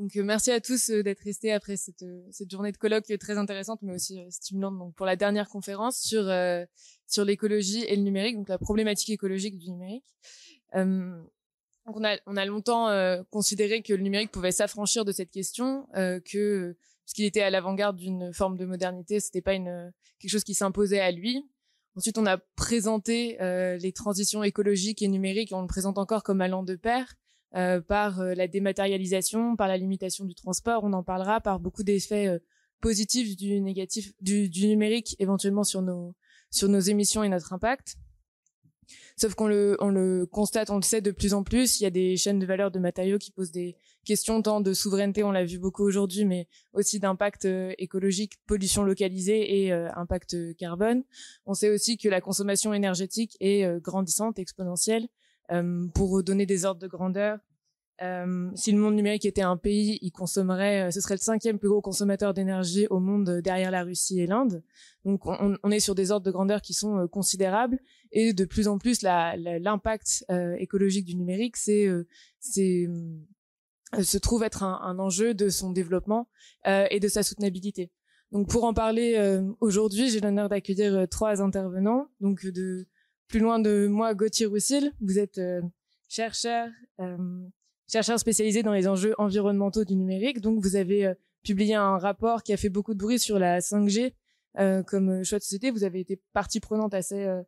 Donc merci à tous d'être restés après cette, cette journée de colloque très intéressante, mais aussi stimulante. Donc pour la dernière conférence sur sur l'écologie et le numérique, donc la problématique écologique du numérique. Donc on a, on a longtemps considéré que le numérique pouvait s'affranchir de cette question, que puisqu'il était à l'avant-garde d'une forme de modernité, c'était pas une quelque chose qui s'imposait à lui. Ensuite, on a présenté euh, les transitions écologiques et numériques, et on le présente encore comme allant de pair euh, par euh, la dématérialisation, par la limitation du transport. On en parlera par beaucoup d'effets positifs du négatif du, du numérique, éventuellement sur nos sur nos émissions et notre impact. Sauf qu'on le, on le constate, on le sait de plus en plus, il y a des chaînes de valeur de matériaux qui posent des questions tant de souveraineté, on l'a vu beaucoup aujourd'hui, mais aussi d'impact euh, écologique, pollution localisée et euh, impact carbone. On sait aussi que la consommation énergétique est euh, grandissante, exponentielle. Pour donner des ordres de grandeur, euh, si le monde numérique était un pays, il consommerait, euh, ce serait le cinquième plus gros consommateur d'énergie au monde euh, derrière la Russie et l'Inde. Donc on, est sur des ordres de grandeur qui sont considérables et de plus en plus l'impact écologique du numérique, c'est se trouve être un, un, enjeu de son développement et de sa soutenabilité. Donc pour en parler aujourd'hui, j'ai l'honneur d'accueillir trois intervenants. Donc de plus loin de moi, Gauthier Roussil, vous êtes chercheur chercheur spécialisé dans les enjeux environnementaux du numérique. Donc, vous avez euh, publié un rapport qui a fait beaucoup de bruit sur la 5G euh, comme euh, choix de société. Vous avez été partie prenante assez euh,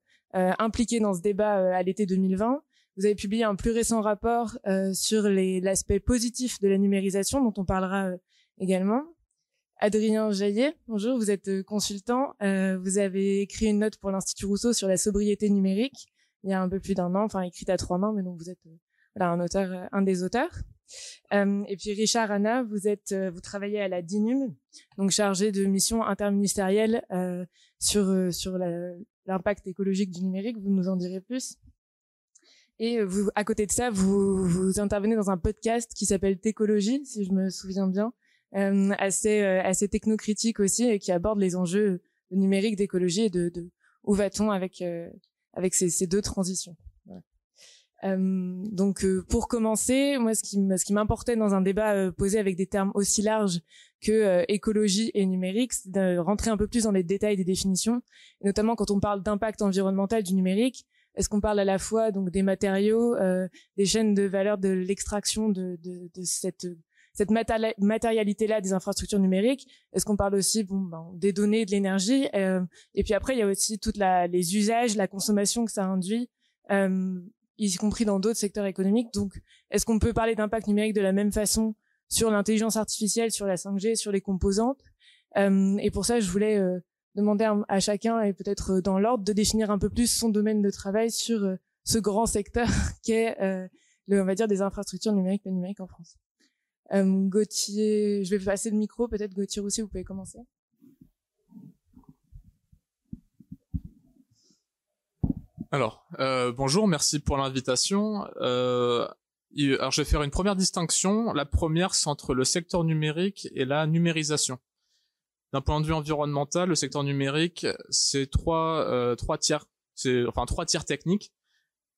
impliquée dans ce débat à l'été 2020. Vous avez publié un plus récent rapport sur l'aspect positif de la numérisation, dont on parlera également. Adrien Jaillet, bonjour, vous êtes consultant. vous avez écrit une note pour l'Institut Rousseau sur la sobriété numérique il y a un peu plus d'un an, enfin écrite à trois mains, mais donc vous êtes voilà, un auteur, euh, un des auteurs. Euh, et puis Richard Anna, vous êtes, euh, vous travaillez à la DINUM, donc chargé de mission interministérielle euh, sur sur l'impact écologique du numérique. Vous nous en direz plus. Et vous, à côté de ça, vous, vous intervenez dans un podcast qui s'appelle Técologie, si je me souviens bien, euh, assez assez technocritique aussi, et qui aborde les enjeux numériques d'écologie et de, de où va-t-on avec avec ces, ces deux transitions. Euh, donc euh, pour commencer, moi ce qui ce qui m'importait dans un débat euh, posé avec des termes aussi larges que écologie et numérique, c'est de rentrer un peu plus dans les détails des définitions, notamment quand on parle d'impact environnemental du numérique. Est-ce qu'on parle à la fois donc des matériaux, des chaînes de valeur de l'extraction de, de, de, cette cette matérialité-là des infrastructures numériques Est-ce qu'on parle aussi bon, ben, des données, de l'énergie Et puis après, il y a aussi toutes les usages, la consommation que ça induit. Euh, y compris dans d'autres secteurs économiques. Donc, est-ce qu'on peut parler d'impact numérique de la même façon sur l'intelligence artificielle, sur la 5G, sur les composantes euh, Et pour ça, je voulais euh, demander à, chacun, et peut-être euh, dans l'ordre, de définir un peu plus son domaine de travail sur euh, ce grand secteur qu'est, le, on va dire, des infrastructures numériques, le numérique en France. Gauthier, je vais passer le micro, peut-être Gauthier aussi, vous pouvez commencer. Alors, euh, bonjour, merci pour l'invitation. Euh, alors, je vais faire une première distinction. La première, c'est entre le secteur numérique et la numérisation. D'un point de vue environnemental, le secteur numérique, c'est trois, euh, trois tiers, c'est enfin trois tiers techniques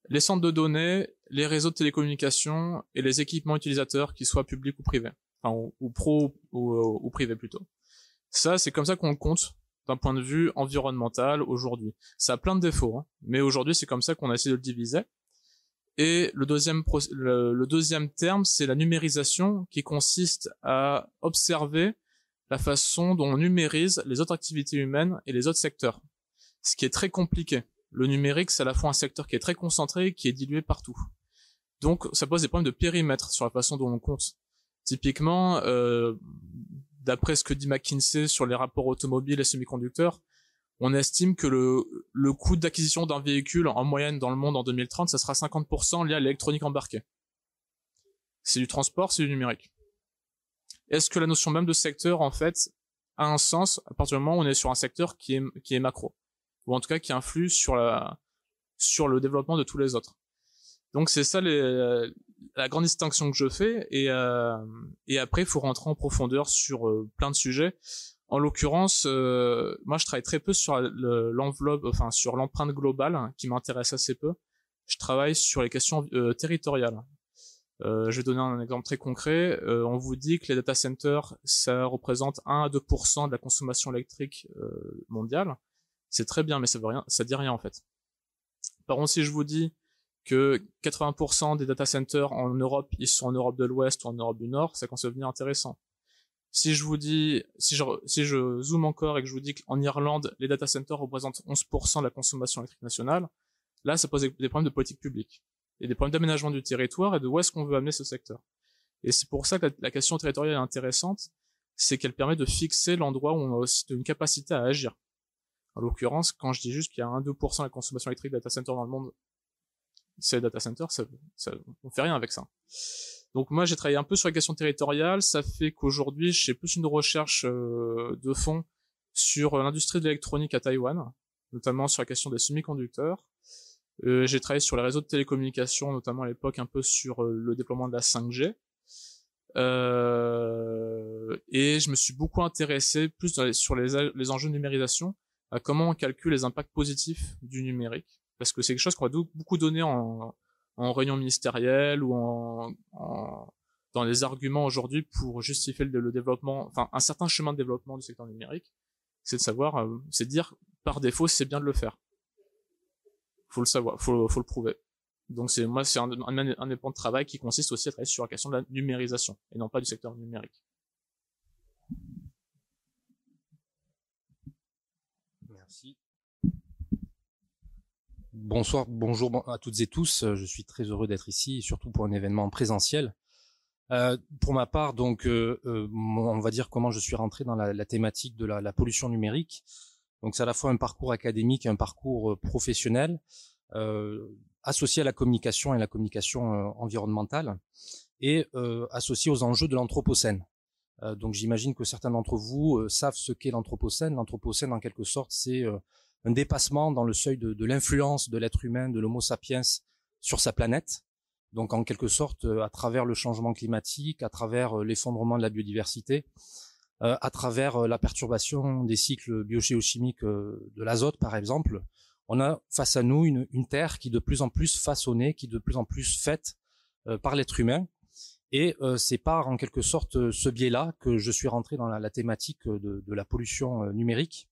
les centres de données, les réseaux de télécommunications et les équipements utilisateurs, qu'ils soient publics ou privés, enfin ou, pro ou, ou privés plutôt. Ça, c'est comme ça qu'on le compte d'un point de vue environnemental aujourd'hui. Ça a plein de défauts, hein, mais aujourd'hui c'est comme ça qu'on a essayé de le diviser. Et le deuxième, le, deuxième terme, c'est la numérisation, qui consiste à observer la façon dont on numérise les autres activités humaines et les autres secteurs. Ce qui est très compliqué. Le numérique, c'est à la fois un secteur qui est très concentré, qui est dilué partout. Donc, ça pose des problèmes de périmètre sur la façon dont on compte. Typiquement, euh, d'après ce que dit McKinsey sur les rapports automobiles et semi-conducteurs, on estime que le, coût d'acquisition d'un véhicule en moyenne dans le monde en 2030, ça sera 50% lié à l'électronique embarquée. C'est du transport, c'est du numérique. Est-ce que la notion même de secteur, en fait, a un sens à partir du moment où on est sur un secteur qui est, qui est macro, ou en tout cas qui influe sur la, sur le développement de tous les autres. Donc c'est ça les, la grande distinction que je fais et euh, et après il faut rentrer en profondeur sur euh, plein de sujets. En l'occurrence, euh, moi je travaille très peu sur l'enveloppe, enfin sur l'empreinte globale hein, qui m'intéresse assez peu. Je travaille sur les questions territoriales. Euh, je vais donner un exemple très concret. Euh, on vous dit que les data centers, ça représente 1 à 2% de la consommation électrique euh, mondiale. C'est très bien, mais ça veut rien, ça dit rien en fait. Par contre, si je vous dis que 80% des data centers en Europe, ils sont en Europe de l'Ouest ou en Europe du Nord, ça commence à devenir intéressant. Si je vous dis, si je, si je zoome encore et que je vous dis qu'en Irlande, les data centers représentent 11% de la consommation électrique nationale, là, ça pose des problèmes de politique publique et des problèmes d'aménagement du territoire et de où est-ce qu'on veut amener ce secteur. Et c'est pour ça que la, question territoriale est intéressante, c'est qu'elle permet de fixer l'endroit où on a aussi une capacité à agir. En l'occurrence, quand je dis juste qu'il y a 1-2% de la consommation électrique data center dans le monde, c'est data center, ça, ça, fait rien avec ça. Donc moi j'ai travaillé un peu sur la question territoriale, ça fait qu'aujourd'hui j'ai plus une recherche euh, de fond sur l'industrie de l'électronique à Taïwan, notamment sur la question des semi-conducteurs, euh, j'ai travaillé sur les réseaux de télécommunications, notamment à l'époque un peu sur euh, le déploiement de la 5G. Euh, et je me suis beaucoup intéressé plus sur les, enjeux de numérisation, à comment on calcule les impacts positifs du numérique, parce que c'est quelque chose qu'on va beaucoup donner en, réunion ministérielle ou en, dans les arguments aujourd'hui pour justifier le, développement, enfin un certain chemin de développement du secteur numérique, c'est de savoir, euh, c'est de dire par défaut c'est bien de le faire faut le savoir, faut, faut le prouver. Donc c'est moi c'est un, un, un des points de travail qui consiste aussi à travailler sur la question de la numérisation et non pas du secteur numérique. Merci. Bonsoir, bonjour à toutes et tous. Je suis très heureux d'être ici, surtout pour un événement présentiel. Euh, pour ma part, donc, euh, euh, on va dire comment je suis rentré dans la, thématique de la, la pollution numérique. Donc c'est à la fois un parcours académique et un parcours euh, professionnel euh, associé à la communication et la communication euh, environnementale et associé aux enjeux de l'anthropocène. donc j'imagine que certains d'entre vous savent ce qu'est l'anthropocène. L'anthropocène, en quelque sorte, c'est un dépassement dans le seuil de, l'influence de l'être humain, de l'Homo sapiens sur sa planète. Donc en quelque sorte, à travers le changement climatique, à travers l'effondrement de la biodiversité, euh, à travers euh, la perturbation des cycles biogéochimiques euh, de l'azote, par exemple, on a face à nous une, une, terre qui est de plus en plus façonnée, qui est de plus en plus faite par l'être humain. Et c'est par en quelque sorte ce biais-là que je suis rentré dans la, la thématique de, de, la pollution numérique,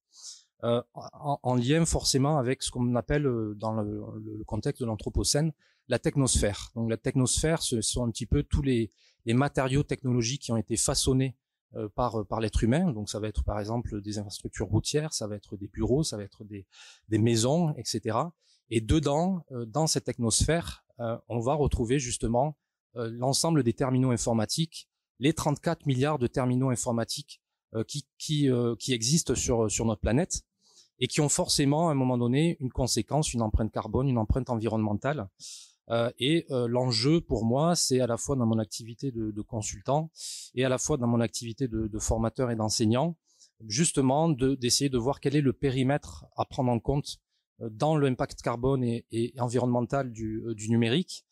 en, en, lien forcément avec ce qu'on appelle dans le, le contexte de l'anthropocène la technosphère. Donc la technosphère, ce sont un petit peu tous les, les matériaux technologiques qui ont été façonnés euh, par euh, par l'être humain. Donc ça va être par exemple des infrastructures routières, ça va être des bureaux, ça va être des des maisons, etc. Et dedans, euh, dans cette technosphère, on va retrouver justement l'ensemble des terminaux informatiques, les 34 milliards de terminaux informatiques qui qui qui existent sur sur notre planète et qui ont forcément à un moment donné une conséquence, une empreinte carbone, une empreinte environnementale. Euh, et euh, l'enjeu pour moi, c'est à la fois dans mon activité de, de, consultant et à la fois dans mon activité de, de formateur et d'enseignant, justement d'essayer de, voir quel est le périmètre à prendre en compte euh, dans l'impact carbone et, et, environnemental du, du, numérique.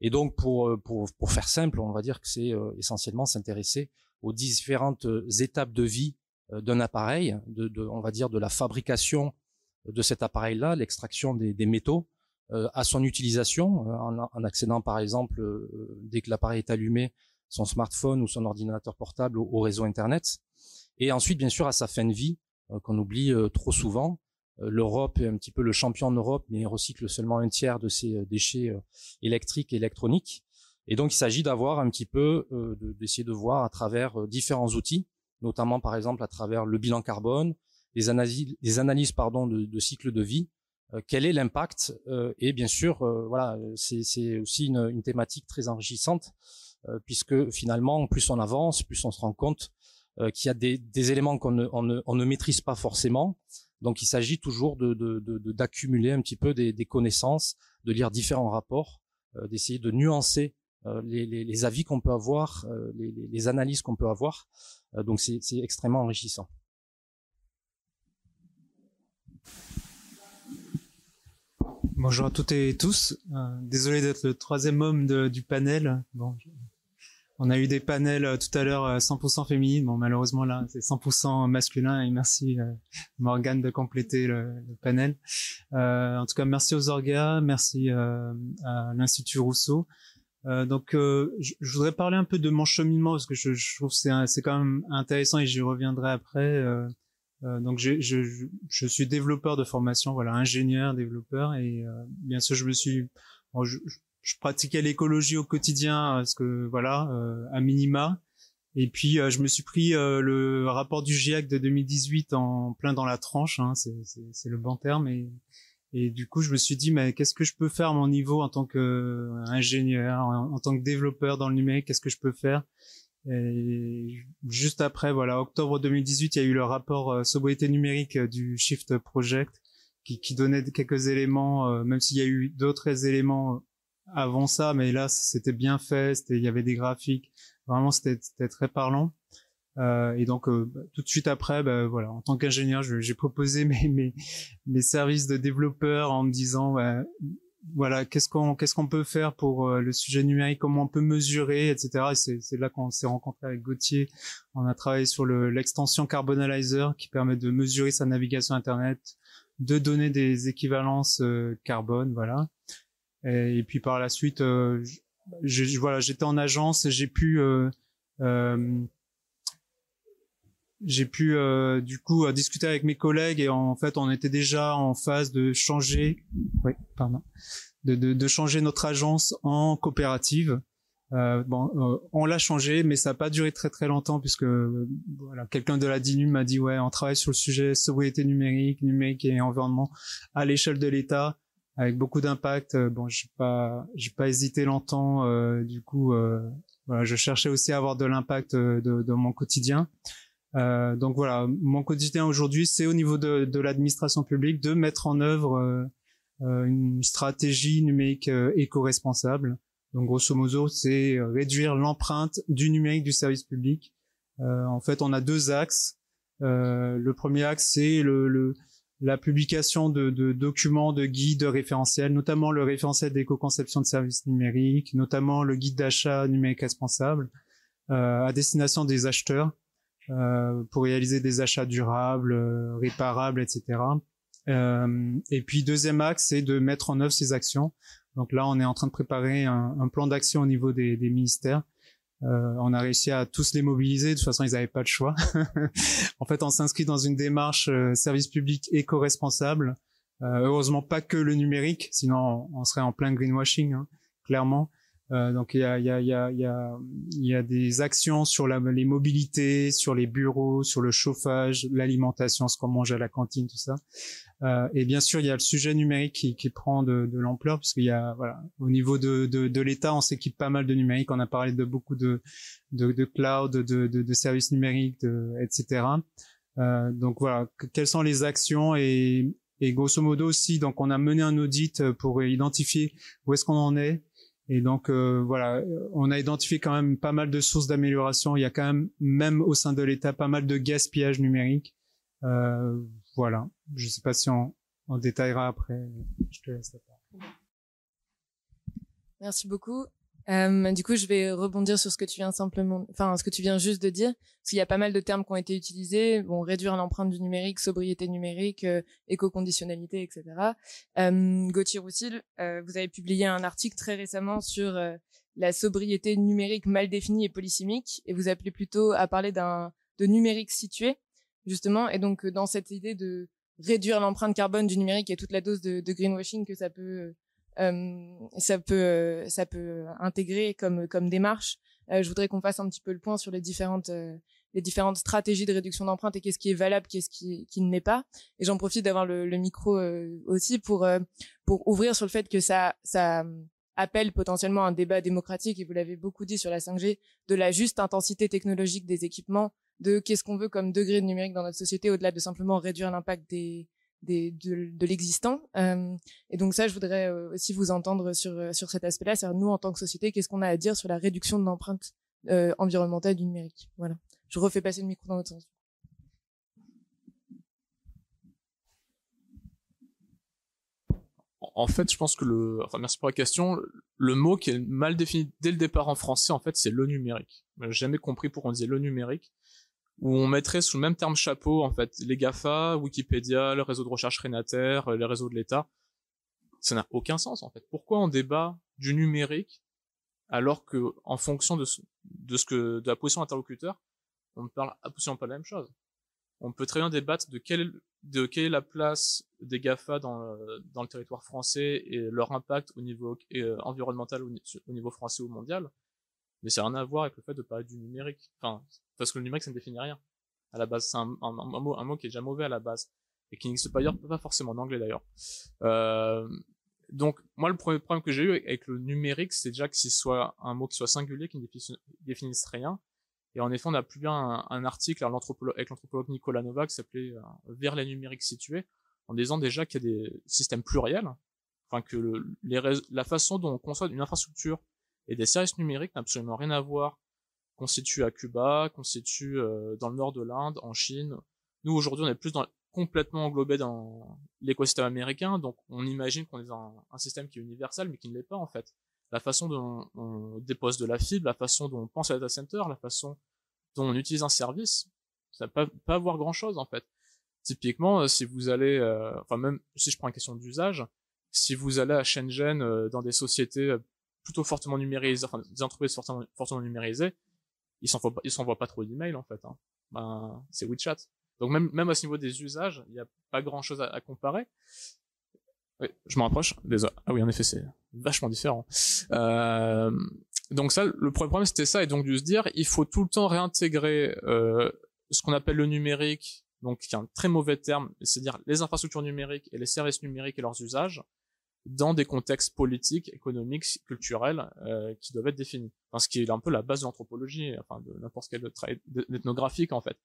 Et donc, pour, pour, pour, faire simple, on va dire que c'est essentiellement s'intéresser aux différentes étapes de vie d'un appareil, de, de, on va dire de la fabrication de cet appareil-là, l'extraction des, des métaux, euh, à son utilisation, euh, en, accédant par exemple, euh, dès que l'appareil est allumé, son smartphone ou son ordinateur portable au, réseau Internet. Et ensuite, bien sûr, à sa fin de vie, qu'on oublie trop souvent. L'Europe est un petit peu le champion en Europe, mais recycle seulement un tiers de ses déchets électriques et électroniques. Et donc, il s'agit d'avoir un petit peu, d'essayer de voir à travers différents outils, notamment par exemple à travers le bilan carbone, des analyses, pardon, de, de cycle de vie, euh, quel est l'impact euh, Et bien sûr, euh, voilà, c'est aussi une, une, thématique très enrichissante puisque finalement, plus on avance, plus on se rend compte qu'il y a des, des éléments qu'on ne, on ne, on ne, maîtrise pas forcément. Donc, il s'agit toujours d'accumuler de, de, un petit peu des, des, connaissances, de lire différents rapports, d'essayer de nuancer les, les, les, avis qu'on peut avoir, les, les analyses qu'on peut avoir. Donc, c'est extrêmement enrichissant. Bonjour à toutes et tous. Euh, désolé d'être le troisième homme du panel. Bon, on a eu des panels euh, tout à l'heure 100% euh, féminines. Bon, malheureusement là, c'est 100% masculin. Et merci euh, Morgane de compléter le, panel. Euh, en tout cas, merci aux orgas, merci à l'Institut Rousseau. Euh, donc, euh, je, voudrais parler un peu de mon cheminement parce que je, je trouve c'est c'est quand même intéressant et j'y reviendrai après. Euh, euh donc, je, je, je, suis développeur de formation, voilà, ingénieur, développeur, et bien sûr, je me suis, je, pratiquais l'écologie au quotidien parce que voilà, à minima. Et puis, je me suis pris le rapport du GIEC de 2018 en plein dans la tranche, hein, c'est le bon terme, et et du coup, je me suis dit, mais qu'est-ce que je peux faire à mon niveau en tant qu'ingénieur, en, tant que développeur dans le numérique, qu'est-ce que je peux faire? Et juste après, voilà, octobre 2018, il y a eu le rapport euh, sobriété numérique euh, du Shift Project qui, qui donnait quelques éléments, euh, même s'il y a eu d'autres éléments avant ça, mais là, c'était bien fait, il y avait des graphiques, vraiment, c'était très parlant. Euh, et donc euh, bah, tout de suite après, bah, voilà, en tant qu'ingénieur, j'ai proposé mes, mes, mes services de développeur en me disant, bah, voilà, qu'est-ce qu'on qu'est-ce peut faire pour euh, le sujet numérique, comment on peut mesurer, etc. Et c'est là qu'on s'est rencontré avec Gauthier. On a travaillé sur l'extension Carbonalizer qui permet de mesurer sa navigation internet, de donner des équivalences carbone, voilà. Et, puis par la suite, je, voilà, j'étais en agence j'ai pu euh, j'ai pu euh, du coup euh, discuter avec mes collègues et en fait on était déjà en phase de changer, oui, pardon, de, de, de changer notre agence en coopérative. Euh, bon, euh, on l'a changé, mais ça n'a pas duré très très longtemps puisque voilà, quelqu'un de la DINUM m'a dit ouais, on travaille sur le sujet sobriété numérique, numérique et environnement à l'échelle de l'État avec beaucoup d'impact. Bon, j'ai pas j'ai pas hésité longtemps. du coup, voilà, je cherchais aussi à avoir de l'impact de, de mon quotidien. Euh, donc voilà, mon quotidien aujourd'hui, c'est au niveau de, de l'administration publique de mettre en œuvre euh, euh une stratégie numérique euh, éco-responsable. Donc grosso modo, c'est réduire l'empreinte du numérique du service public. en fait, on a deux axes. le premier axe, c'est le, le, la publication de, de, documents, de guides référentiels, notamment le référentiel d'éco-conception de services numériques, notamment le guide d'achat numérique responsable, à destination des acheteurs. Euh, pour réaliser des achats durables, euh, réparables, etc. Euh, et puis deuxième axe, c'est de mettre en œuvre ces actions. Donc là, on est en train de préparer un, un plan d'action au niveau des, des ministères. Euh, on a réussi à tous les mobiliser. De toute façon, ils n'avaient pas le choix. en fait, on s'inscrit dans une démarche service public éco-responsable. heureusement, pas que le numérique, sinon on serait en plein greenwashing, hein, clairement. Euh, donc il y a, y, a, y, a, y, a, des actions sur la, les mobilités, sur les bureaux, sur le chauffage, l'alimentation, ce qu'on mange à la cantine, tout ça. Euh, et bien sûr, il y a le sujet numérique qui, qui prend de, de l'ampleur, puisqu'il y a, voilà, au niveau de, de, de l'État, on s'équipe pas mal de numérique. On a parlé de beaucoup de, de, cloud, de, de, services numériques, etc. Euh, donc voilà, quelles sont les actions et, et grosso modo aussi, donc on a mené un audit pour identifier où est-ce qu'on en est, et donc euh, voilà, on a identifié quand même pas mal de sources d'amélioration. Il y a quand même, même au sein de l'État, pas mal de gaspillage numérique. Euh, voilà. Je ne sais pas si on, on détaillera après. Je te laisse la parole. Merci beaucoup. Euh, du coup, je vais rebondir sur ce que tu viens simplement, enfin, ce que tu viens juste de dire, parce qu'il y a pas mal de termes qui ont été utilisés. Bon, réduire l'empreinte du numérique, sobriété numérique, euh, éco-conditionnalité, etc. Euh, Gauthier Roussil, euh, vous avez publié un article très récemment sur euh, la sobriété numérique mal définie et polysémique, et vous appelez plutôt à parler d'un de numérique situé, justement, et donc dans cette idée de réduire l'empreinte carbone du numérique et toute la dose de, de greenwashing que ça peut euh, ça peut euh, ça peut intégrer comme comme démarche. Euh, je voudrais qu'on fasse un petit peu le point sur les différentes les différentes stratégies de réduction d'empreinte et qu'est-ce qui est valable, qu'est-ce qui, qui ne l'est pas. Et j'en profite d'avoir le, le, micro aussi pour pour ouvrir sur le fait que ça ça appelle potentiellement un débat démocratique et vous l'avez beaucoup dit sur la 5G de la juste intensité technologique des équipements, de qu'est-ce qu'on veut comme degré de numérique dans notre société au-delà de simplement réduire l'impact des de, de l'existant. Euh, et donc ça, je voudrais euh, aussi vous entendre sur, euh, sur cet aspect-là. C'est nous, en tant que société, qu'est-ce qu'on a à dire sur la réduction de l'empreinte environnementale du numérique? Voilà. Je refais passer le micro dans l'autre sens. En fait, je pense que le, enfin, merci pour la question. Le mot qui est mal défini dès le départ en français, en fait, c'est le numérique. J'ai jamais compris pourquoi on disait le numérique où on mettrait sous le même terme chapeau en fait les Gafa, Wikipédia, le réseau de recherche Renater, euh, les réseaux de l'État. Ça n'a aucun sens en fait. Pourquoi on débat du numérique alors que en fonction de ce, de ce que de la position d'interlocuteur, on ne parle absolument pas de la même chose? On peut très bien débattre de quelle de quelle est la place des Gafa dans dans le territoire français et leur impact au niveau euh, environnemental au, niveau français ou mondial, mais n'a rien à voir avec le fait de parler du numérique. Enfin, parce que le numérique ça ne définit rien. À la base, c'est un, mot un mot qui est déjà mauvais à la base et qui n'existe pas d'ailleurs, pas forcément en anglais d'ailleurs. Euh, donc moi le premier problème que j'ai eu avec le numérique, c'est déjà que ce soit un mot qui soit singulier, qui ne définisse rien. Et en effet, on a plus bien un, article avec l'anthropologue Nicolas Nova qui s'appelait euh, Vers les numériques situés, en disant déjà qu'il y a des systèmes pluriels, enfin que le, les, la façon dont on conçoit une infrastructure et des services numériques n'a absolument rien à voir qu'on situe à Cuba, qu'on situe euh, dans le nord de l'Inde, en Chine. Nous aujourd'hui, on est plus dans complètement englobé dans l'écosystème américain, donc on imagine qu'on est dans un, système qui est universel, mais qui ne l'est pas en fait. La façon dont on, dépose de la fibre, la façon dont on pense à data center, la façon dont on utilise un service, ça ne peut pas avoir grand chose en fait. Typiquement, euh, si vous allez, euh, enfin même si je prends une question d'usage, si vous allez à Shenzhen euh, dans des sociétés plutôt fortement numérisées, enfin des entreprises fortement, numérisées, ils s'envoient pas, ils s'envoient pas trop d'emails en fait. Hein. Ben, c'est WeChat. Donc même, même à ce niveau des usages, il n'y a pas grand chose à, comparer. Oui, je me rapproche. Désolé. Ah oui, en effet, c'est vachement différent. Euh, donc ça, le premier problème, c'était ça, et donc de se dire, il faut tout le temps réintégrer euh, ce qu'on appelle le numérique, donc qui est un très mauvais terme, c'est-à-dire les infrastructures numériques et les services numériques et leurs usages, dans des contextes politiques, économiques, culturels euh, qui doivent être définis. Enfin, ce qui est un peu la base de l'anthropologie, enfin de n'importe quel travail ethnographique en fait,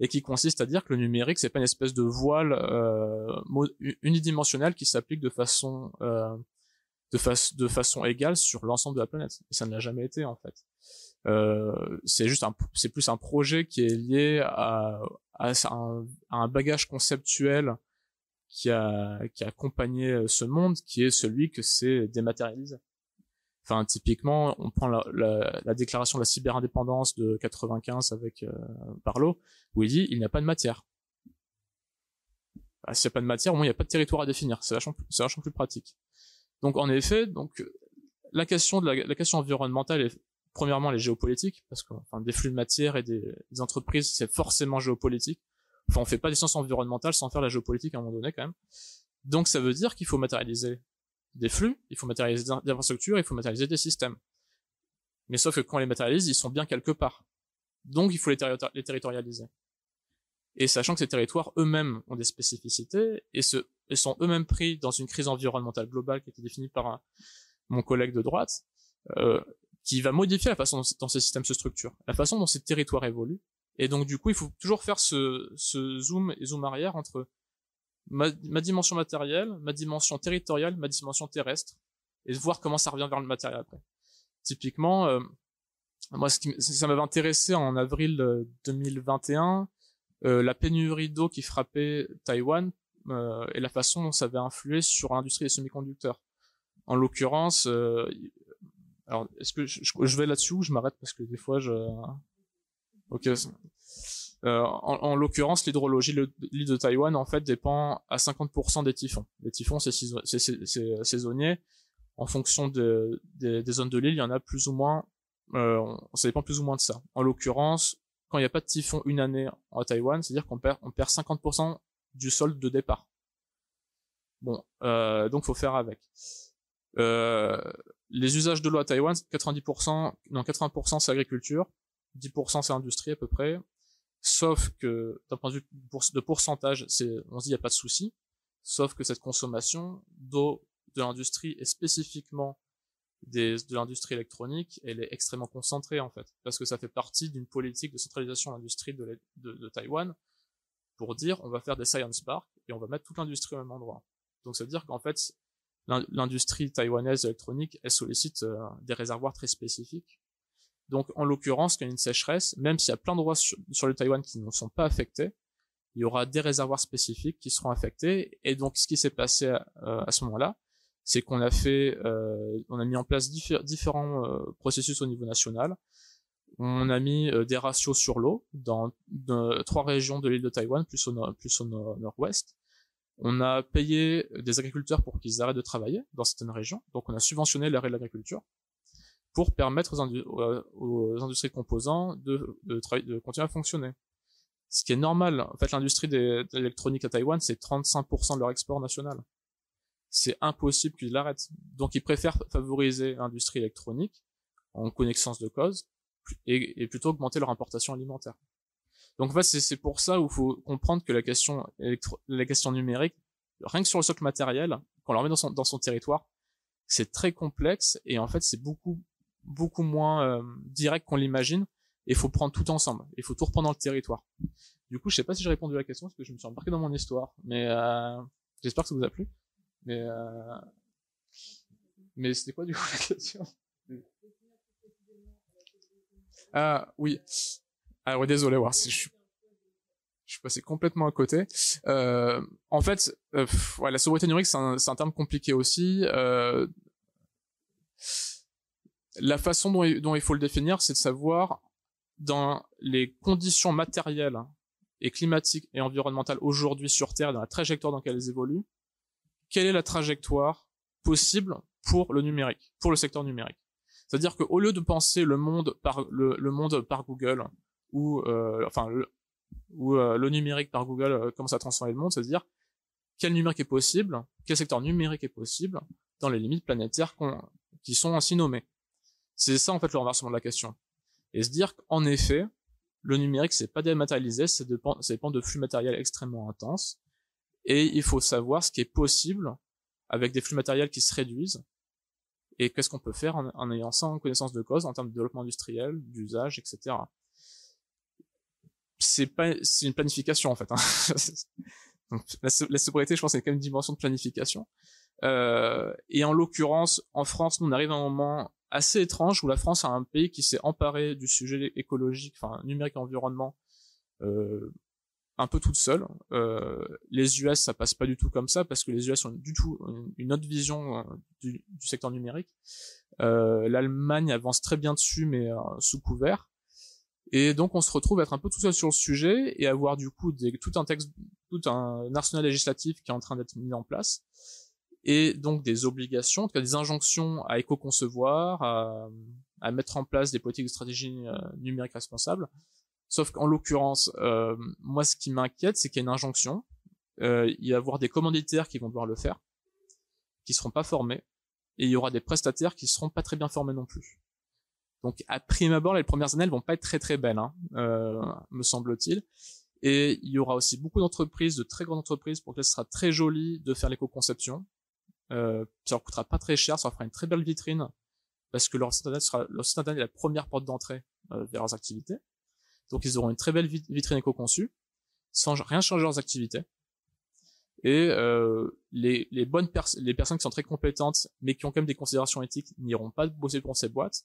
et qui consiste à dire que le numérique c'est pas une espèce de voile euh, unidimensionnel qui s'applique de façon euh, de, face de façon égale sur l'ensemble de la planète. Et ça ne l'a jamais été en fait. Euh, c'est juste un, c'est plus un projet qui est lié à, à, un, à un bagage conceptuel qui a, qui a accompagné euh, ce monde, qui est celui que c'est dématérialisé. Enfin, typiquement, on prend la, la, la déclaration de la cyberindépendance de 95 avec euh, Parlo, où il dit il n'y a pas de matière. Bah, S'il n'y a pas de matière, au moins il n'y a pas de territoire à définir. C'est vachement, vachement plus pratique. Donc, en effet, donc la question de la, la question environnementale est premièrement les géopolitiques, parce que enfin, des flux de matière et des, des entreprises, c'est forcément géopolitique. Enfin, on fait pas des sciences environnementales sans faire la géopolitique à un moment donné quand même. Donc ça veut dire qu'il faut matérialiser des flux, il faut matérialiser des infrastructures, il faut matérialiser des systèmes. Mais sauf que quand on les matérialise, ils sont bien quelque part. Donc il faut les, territorialiser. Et sachant que ces territoires eux-mêmes ont des spécificités et, se, et sont eux-mêmes pris dans une crise environnementale globale qui a été définie par mon collègue de droite, euh, qui va modifier la façon dont, ces systèmes se structurent, la façon dont ces territoires évoluent, et donc du coup, il faut toujours faire ce, zoom et zoom arrière entre ma, dimension matérielle, ma dimension territoriale, ma dimension terrestre, et voir comment ça revient vers le matériel après. Typiquement, euh, moi, ça m'avait intéressé en avril 2021, euh, euh, la pénurie d'eau qui frappait Taïwan et la façon dont ça avait influé sur l'industrie des semi-conducteurs. En l'occurrence, alors est-ce que je vais là-dessus ou je m'arrête parce que des fois je Ok. Euh, en, en l'occurrence, l'hydrologie de l'île de Taïwan en fait dépend à 50% des typhons. Les typhons, c'est saisonnier. En fonction de, des, des zones de l'île, il y en a plus ou moins. Euh, ça dépend plus ou moins de ça. En l'occurrence, quand il n'y a pas de typhon une année à Taïwan, c'est-à-dire qu'on perd, on perd 50% du solde de départ. Bon, euh, donc faut faire avec. Euh, les usages de l'eau à Taïwan, 90%, non 80% c'est agriculture, 10% c'est industrie à peu près. Sauf que d'un point de vue de pourcentage, c'est, on se dit il n'y a pas de souci. Sauf que cette consommation d'eau de l'industrie et spécifiquement de l'industrie électronique, elle est extrêmement concentrée en fait, parce que ça fait partie d'une politique de centralisation de l'industrie de, Taïwan pour dire on va faire des science parks et on va mettre toute l'industrie au même endroit. Donc ça veut dire qu'en fait l'industrie taïwanaise électronique elle sollicite euh, des réservoirs très spécifiques donc, en l'occurrence, quand il y a une sécheresse, même s'il y a plein d'endroits sur, sur le Taïwan qui ne sont pas affectés, il y aura des réservoirs spécifiques qui seront affectés. Et donc, ce qui s'est passé à, euh, à ce moment-là, c'est qu'on a fait, euh, on a mis en place différents euh, processus au niveau national. On a mis des ratios sur l'eau dans, trois régions de l'île de Taïwan, plus au, plus au nord-ouest. On a payé des agriculteurs pour qu'ils arrêtent de travailler dans certaines régions. Donc, on a subventionné l'arrêt de l'agriculture. Pour permettre aux, industries de composants de, de, de continuer à fonctionner. Ce qui est normal. En fait, l'industrie de l'électronique à Taïwan, c'est 35% de leur export national. C'est impossible qu'ils l'arrêtent. Donc, ils préfèrent favoriser l'industrie électronique en connaissance de cause et, plutôt augmenter leur importation alimentaire. Donc, en fait, c'est pour ça où faut comprendre que la question, la question numérique, rien que sur le socle matériel, quand on le remet dans son, dans son territoire, c'est très complexe et en fait, c'est beaucoup, beaucoup moins euh, direct qu'on l'imagine il faut prendre tout ensemble. Il faut tout reprendre dans le territoire. Du coup, je sais pas si j'ai répondu à la question parce que je me suis embarqué dans mon histoire, mais euh, j'espère que ça vous a plu. Mais euh... mais c'était quoi du coup la question? Ah oui. Ah ouais, désolé, voir je suis je suis passé complètement à côté. Euh, en fait, euh, ouais, la sobriété numérique, c'est un, un, terme compliqué aussi. Euh, la façon dont, il faut le définir, c'est de savoir dans les conditions matérielles et climatiques et environnementales aujourd'hui sur Terre, dans la trajectoire dans laquelle elles évoluent, quelle est la trajectoire possible pour le numérique, pour le secteur numérique? C'est-à-dire qu'au lieu de penser le monde par le, monde par Google ou euh, enfin le, ou euh, le numérique par Google euh, commence à transformer le monde, c'est-à-dire quel numérique est possible, quel secteur numérique est possible dans les limites planétaires qui sont ainsi nommées. C'est ça en fait le renversement de la question et se dire qu'en effet, le numérique, c'est pas dématérialisé, ça dépend, ça dépend de flux matériels extrêmement intenses, et il faut savoir ce qui est possible avec des flux matériels qui se réduisent, et qu'est-ce qu'on peut faire en, ayant ça en connaissance de cause en termes de développement industriel, d'usage, etc. C'est pas, c'est une planification en fait. Hein. Donc, la, la, sobriété, je pense, c'est quand même une dimension de planification. Euh, et en l'occurrence, en France, on arrive à un moment assez étrange où la France a un pays qui s'est emparé du sujet écologique, enfin numérique et environnement, euh, un peu toute seule. Euh, les US, ça passe pas du tout comme ça parce que les US ont du tout une autre vision euh, du, du, secteur numérique. Euh, L'Allemagne avance très bien dessus, mais euh, sous couvert. Et donc on se retrouve à être un peu tout seul sur le sujet et avoir du coup des, tout un texte, tout un arsenal législatif qui est en train d'être mis en place et donc des obligations, en tout cas des injonctions à éco-concevoir, à, à, mettre en place des politiques de stratégie euh, numérique responsable. Sauf qu'en l'occurrence, euh, moi ce qui m'inquiète, c'est qu'il y a une injonction, euh, il va y avoir des commanditaires qui vont devoir le faire, qui seront pas formés, et il y aura des prestataires qui seront pas très bien formés non plus. Donc à prime abord, les premières années elles vont pas être très très belles, hein, euh, me semble-t-il. Et il y aura aussi beaucoup d'entreprises, de très grandes entreprises, pour lesquelles ce sera très joli de faire l'éco-conception, euh, ça leur coûtera pas très cher, ça leur fera une très belle vitrine parce que leur site internet sera leur site internet est la première porte d'entrée euh, vers leurs activités. Donc ils auront une très belle vitrine éco-conçue sans rien changer leurs activités. Et euh, les, les bonnes personnes, les personnes qui sont très compétentes mais qui ont quand même des considérations éthiques n'iront pas bosser pour ces boîtes.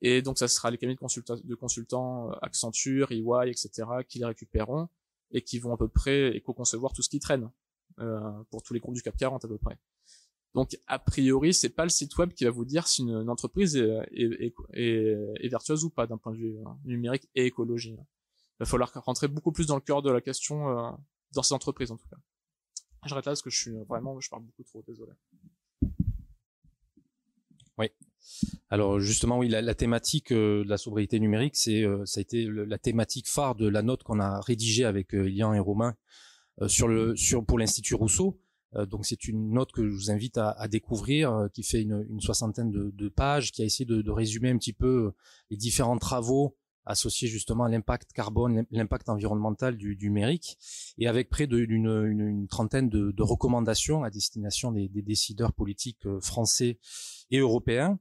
Et donc ça sera les cabinets de, consultants, de consultants Accenture, EY, etc. qui les récupéreront et qui vont à peu près éco-concevoir tout ce qui traîne euh, pour tous les groupes du CAP 40 à peu près. Donc a priori, c'est pas le site web qui va vous dire si une, entreprise est, vertueuse ou pas d'un point de vue hein, numérique et écologie. Il va falloir rentrer beaucoup plus dans le cœur de la question euh, dans ces entreprises en tout cas. J'arrête là parce que je suis vraiment, je parle beaucoup trop, désolé. Oui. Alors justement, oui, la, thématique euh, de la sobriété numérique, c'est euh, ça a été la thématique phare de la note qu'on a rédigée avec Elian et Romain pour l'institut Rousseau. Euh, donc c'est une note que je vous invite à, à découvrir, euh, qui fait une, une soixantaine de, de, pages, qui a essayé de, de, résumer un petit peu euh, les différents travaux associés justement à l'impact carbone, l'impact environnemental du, du, numérique, et avec près d'une une, trentaine de, de, recommandations à destination des, des, décideurs politiques français et européens.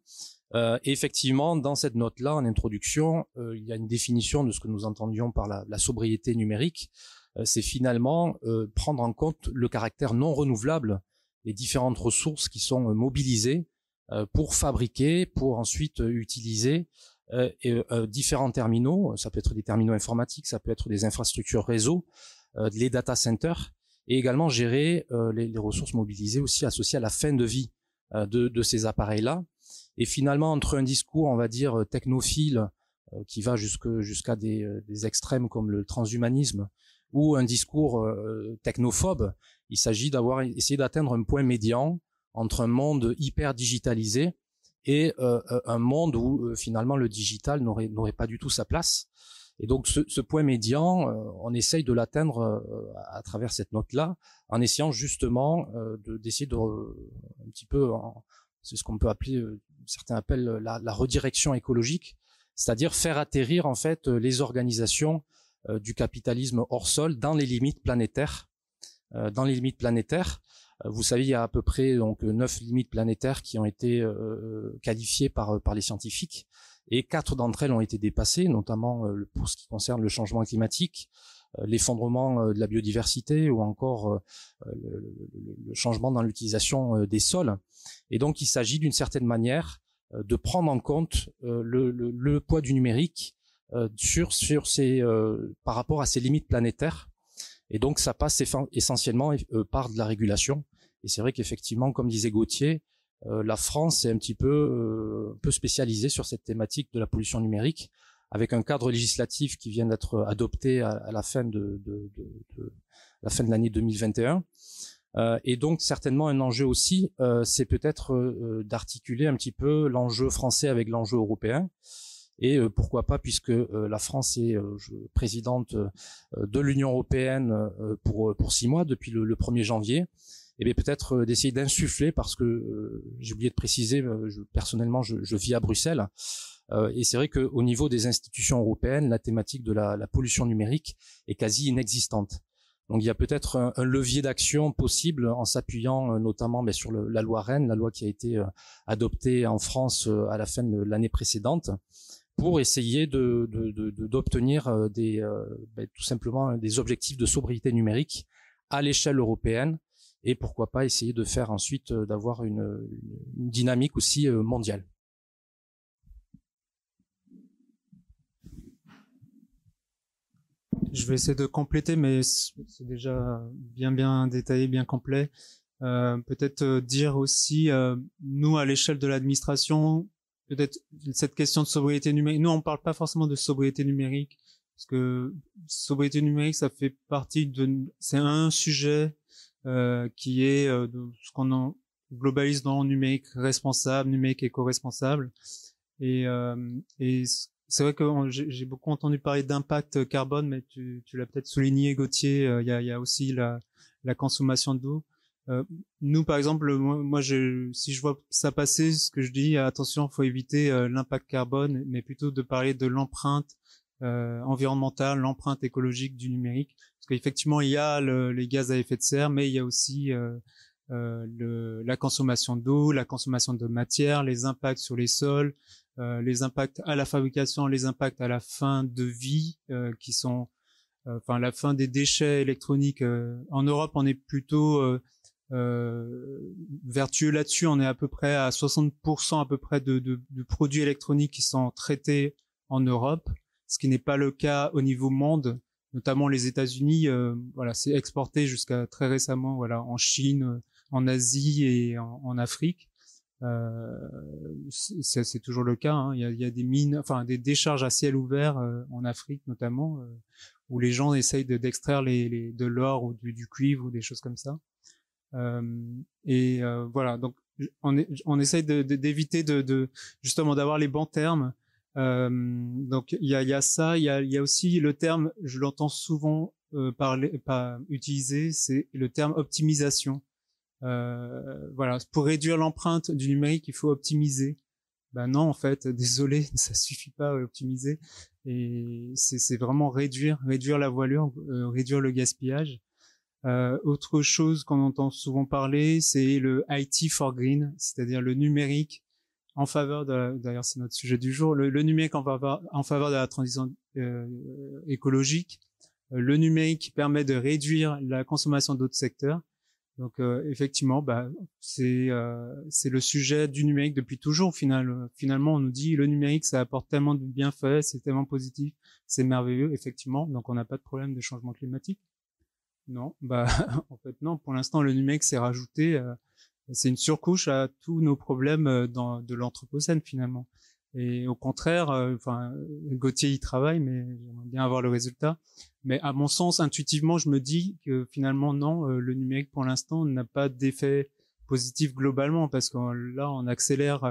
Euh, effectivement, dans cette note-là, en introduction, il y a une définition de ce que nous entendions par la, la sobriété numérique, euh, c'est finalement euh, prendre en compte le caractère non renouvelable des différentes ressources qui sont euh, mobilisées pour fabriquer, pour ensuite utiliser différents terminaux. Ça peut être des terminaux informatiques, ça peut être des infrastructures réseau, les data centers, et également gérer les, ressources mobilisées aussi associées à la fin de vie de, ces appareils-là. Et finalement, entre un discours, on va dire, technophile, qui va jusqu'à des, des, extrêmes comme le transhumanisme, ou un discours euh, technophobe. Il s'agit d'avoir essayé d'atteindre un point médian entre un monde hyper digitalisé et un monde où finalement le digital n'aurait n'aurait pas du tout sa place. Et donc ce, ce point médian, on essaye de l'atteindre à travers cette note-là, en essayant justement de d'essayer de, un petit peu, c'est ce qu'on peut appeler, certains appellent la, la redirection écologique, c'est-à-dire faire atterrir en fait les organisations euh, du capitalisme hors sol dans les limites planétaires. Euh, dans les limites planétaires, euh, vous savez, il y a à peu près donc neuf limites planétaires qui ont été qualifiées par par les scientifiques, et quatre d'entre elles ont été dépassées, notamment pour ce qui concerne le changement climatique, l'effondrement de la biodiversité ou encore le, changement dans l'utilisation des sols. Et donc, il s'agit d'une certaine manière de prendre en compte le, le, poids du numérique euh, sur sur ces euh, par rapport à ces limites planétaires. Et donc ça passe essentiellement euh, par de la régulation. Et c'est vrai qu'effectivement, comme disait Gauthier, la France est un petit peu peu spécialisée sur cette thématique de la pollution numérique, avec un cadre législatif qui vient d'être adopté à, la fin de, de, de, de, la fin de l'année 2021. Euh, et donc certainement un enjeu aussi, euh, c'est peut-être d'articuler un petit peu l'enjeu français avec l'enjeu européen. Et euh, pourquoi pas, puisque euh, la France est euh, présidente de l'Union européenne pour pour six mois depuis le, 1er janvier, et eh peut-être d'essayer d'insuffler, parce que j'ai oublié de préciser, je, personnellement, je, je, vis à Bruxelles, et c'est vrai qu'au niveau des institutions européennes, la thématique de la, la, pollution numérique est quasi inexistante. Donc il y a peut-être un, levier d'action possible en s'appuyant notamment mais ben, sur le, la loi Rennes, la loi qui a été adoptée en France à la fin de l'année précédente, pour essayer de, d'obtenir de, euh, des, euh, ben, tout simplement des objectifs de sobriété numérique à l'échelle européenne et pourquoi pas essayer de faire ensuite euh, d'avoir une, dynamique aussi mondiale. Je vais essayer de compléter, mais c'est déjà bien bien détaillé, bien complet. Peut-être dire aussi, nous à l'échelle de l'administration, peut-être cette question de sobriété numérique. Nous, on parle pas forcément de sobriété numérique parce que sobriété numérique, ça fait partie de, c'est un sujet euh, qui est euh, de ce qu'on globalise dans numérique responsable, numérique éco-responsable. Et, euh, et c'est vrai que j'ai beaucoup entendu parler d'impact carbone, mais tu, tu l'as peut-être souligné, Gauthier. Euh, il y, a, y, a, aussi la, la consommation d'eau. Euh, nous, par exemple, moi, si je vois ça passer, ce que je dis, attention, faut éviter euh, l'impact carbone, mais plutôt de parler de l'empreinte euh, environnementale, l'empreinte écologique du numérique, parce qu'effectivement, il y a les gaz à effet de serre, mais il y a aussi le, la consommation d'eau, la consommation de matière, les impacts sur les sols, les impacts à la fabrication, les impacts à la fin de vie, qui sont, enfin, la fin des déchets électroniques. en Europe, on est plutôt euh, vertueux là-dessus. On est à peu près à 60% à peu près de, de, de, produits électroniques qui sont traités en Europe, ce qui n'est pas le cas au niveau monde, notamment les États-Unis. Euh, voilà, c'est exporté jusqu'à très récemment, voilà, en Chine, en Asie et en, Afrique. Euh, c'est toujours le cas. Hein. Il, y a, il, y a, des mines, enfin des décharges à ciel ouvert euh, en Afrique notamment, euh, où les gens essayent d'extraire les, les, de l'or ou du, du, cuivre ou des choses comme ça. Et voilà, donc on, est, on essaye d'éviter de, de, justement d'avoir les bons termes. Donc il y a, y a ça, il y a, y a aussi le terme, je l'entends souvent parler, pas utiliser, c'est le terme optimisation. Euh, voilà, pour réduire l'empreinte du numérique, il faut optimiser. Ben non, en fait, désolé, ça suffit pas à optimiser. Et c'est vraiment réduire, réduire la voilure, réduire le gaspillage. Euh, autre chose qu'on entend souvent parler, c'est le IT for Green, c'est-à-dire le numérique en faveur de, d'ailleurs c'est notre sujet du jour, le, numérique en faveur, en faveur de la transition euh, écologique, euh, le numérique permet de réduire la consommation d'autres secteurs. Donc effectivement, bah, c'est c'est le sujet du numérique depuis toujours. Final, finalement, on nous dit le numérique ça apporte tellement de bienfaits, c'est tellement positif, c'est merveilleux. Effectivement, donc on n'a pas de problème de changement climatique. Non, bah en fait non. Pour l'instant, le numérique s'est rajouté. Euh, c'est une surcouche à tous nos problèmes euh, de l'anthropocène finalement. Et au contraire, euh, Gauthier y travaille, mais j'aimerais bien avoir le résultat. Mais à mon sens, intuitivement, je me dis que finalement non, le numérique pour l'instant n'a pas d'effet positif globalement parce que là, on accélère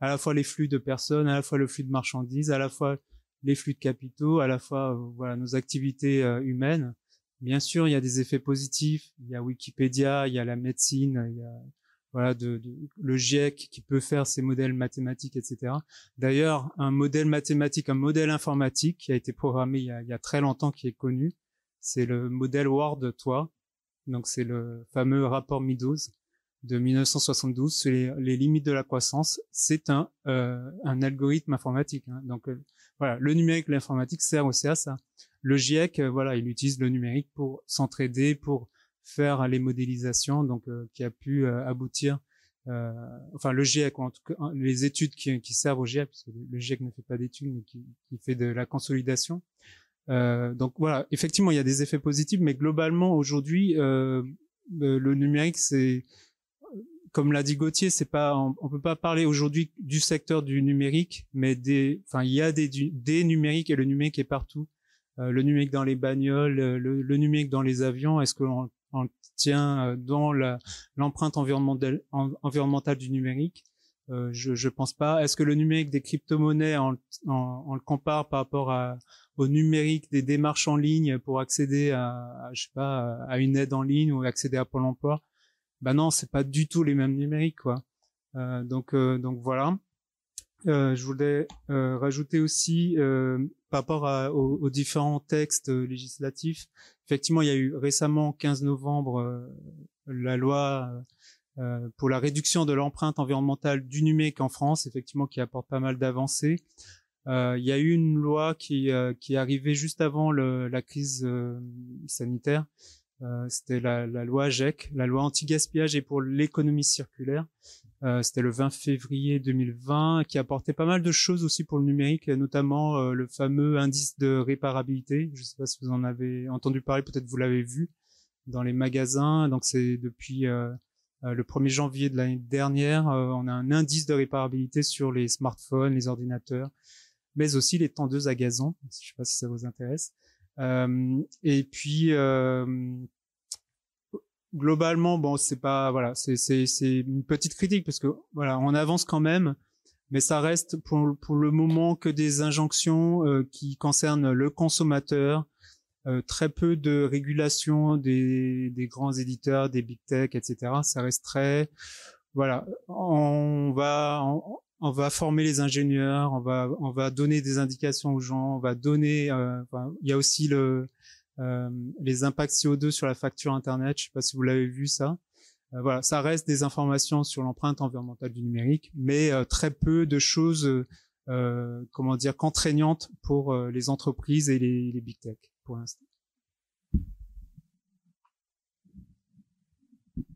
à la fois les flux de personnes, à la fois le flux de marchandises, à la fois les flux de capitaux, à la fois voilà nos activités humaines. Bien sûr, il y a des effets positifs. Il y a Wikipédia, il y a la médecine, il y a voilà, de, de, le GIEC qui peut faire ses modèles mathématiques, etc. D'ailleurs, un modèle mathématique, un modèle informatique qui a été programmé il y a, il y a très longtemps, qui est connu, c'est le modèle Ward toi Donc c'est le fameux rapport Meadows de 1972 sur les, les limites de la croissance. C'est un, euh, un algorithme informatique. Hein. Donc euh, voilà, le numérique, l'informatique sert aussi à ça. Le GIEC, euh, voilà, il utilise le numérique pour s'entraider, pour faire les modélisations, donc euh, qui a pu euh, aboutir. Euh, enfin, le GIEC, en tout cas, les études qui, qui servent au GIEC, parce que le GIEC ne fait pas d'études, mais qui, qui, fait de la consolidation. donc voilà, effectivement, il y a des effets positifs, mais globalement, aujourd'hui, le numérique, c'est comme l'a dit Gauthier, c'est pas, on, on, peut pas parler aujourd'hui du secteur du numérique, mais des, enfin, il y a des, des numériques et le numérique est partout. Euh, le numérique dans les bagnoles, le, le numérique dans les avions. Est-ce que l'on on tient euh, dans l'empreinte environnementale, environnementale du numérique? Euh, je ne pense pas. Est-ce que le numérique des crypto-monnaies, on, on, le compare par rapport à, au numérique des démarches en ligne pour accéder à, je sais pas, à une aide en ligne ou accéder à Pôle Emploi? Ben non, c'est pas du tout les mêmes numériques, quoi. Euh, donc, euh, donc voilà. Euh, je voulais euh, rajouter aussi euh, par rapport à, aux, aux, différents textes législatifs. Effectivement, il y a eu récemment, 15 novembre, la loi pour la réduction de l'empreinte environnementale du numérique en France, effectivement, qui apporte pas mal d'avancées. il y a eu une loi qui, qui est arrivée juste avant le, la crise sanitaire. C'était la, la loi GEC, la loi anti-gaspillage et pour l'économie circulaire, euh, C'était le 20 février 2020, qui apportait pas mal de choses aussi pour le numérique, notamment euh, le fameux indice de réparabilité. Je ne sais pas si vous en avez entendu parler, peut-être vous l'avez vu dans les magasins. Donc c'est depuis euh, euh le 1er janvier de l'année dernière, euh, on a un indice de réparabilité sur les smartphones, les ordinateurs, mais aussi les tendeuses à gazon. Je ne sais pas si ça vous intéresse. Et puis globalement, bon, c'est pas, voilà, c'est, c'est, c'est une petite critique parce que, voilà, on avance quand même, mais ça reste pour, pour le moment que des injonctions euh, qui concernent le consommateur, euh, très peu de régulation des, des grands éditeurs, des big tech, etc. Ça reste très, voilà, on va, on va former les ingénieurs, on va, on va donner des indications aux gens, on va donner, euh, il y a aussi euh, les impacts CO2 sur la facture Internet. Je ne sais pas si vous l'avez vu ça. Euh, voilà, ça reste des informations sur l'empreinte environnementale du numérique, mais très peu de choses, comment dire, contraignantes pour les entreprises et les, les big tech pour l'instant.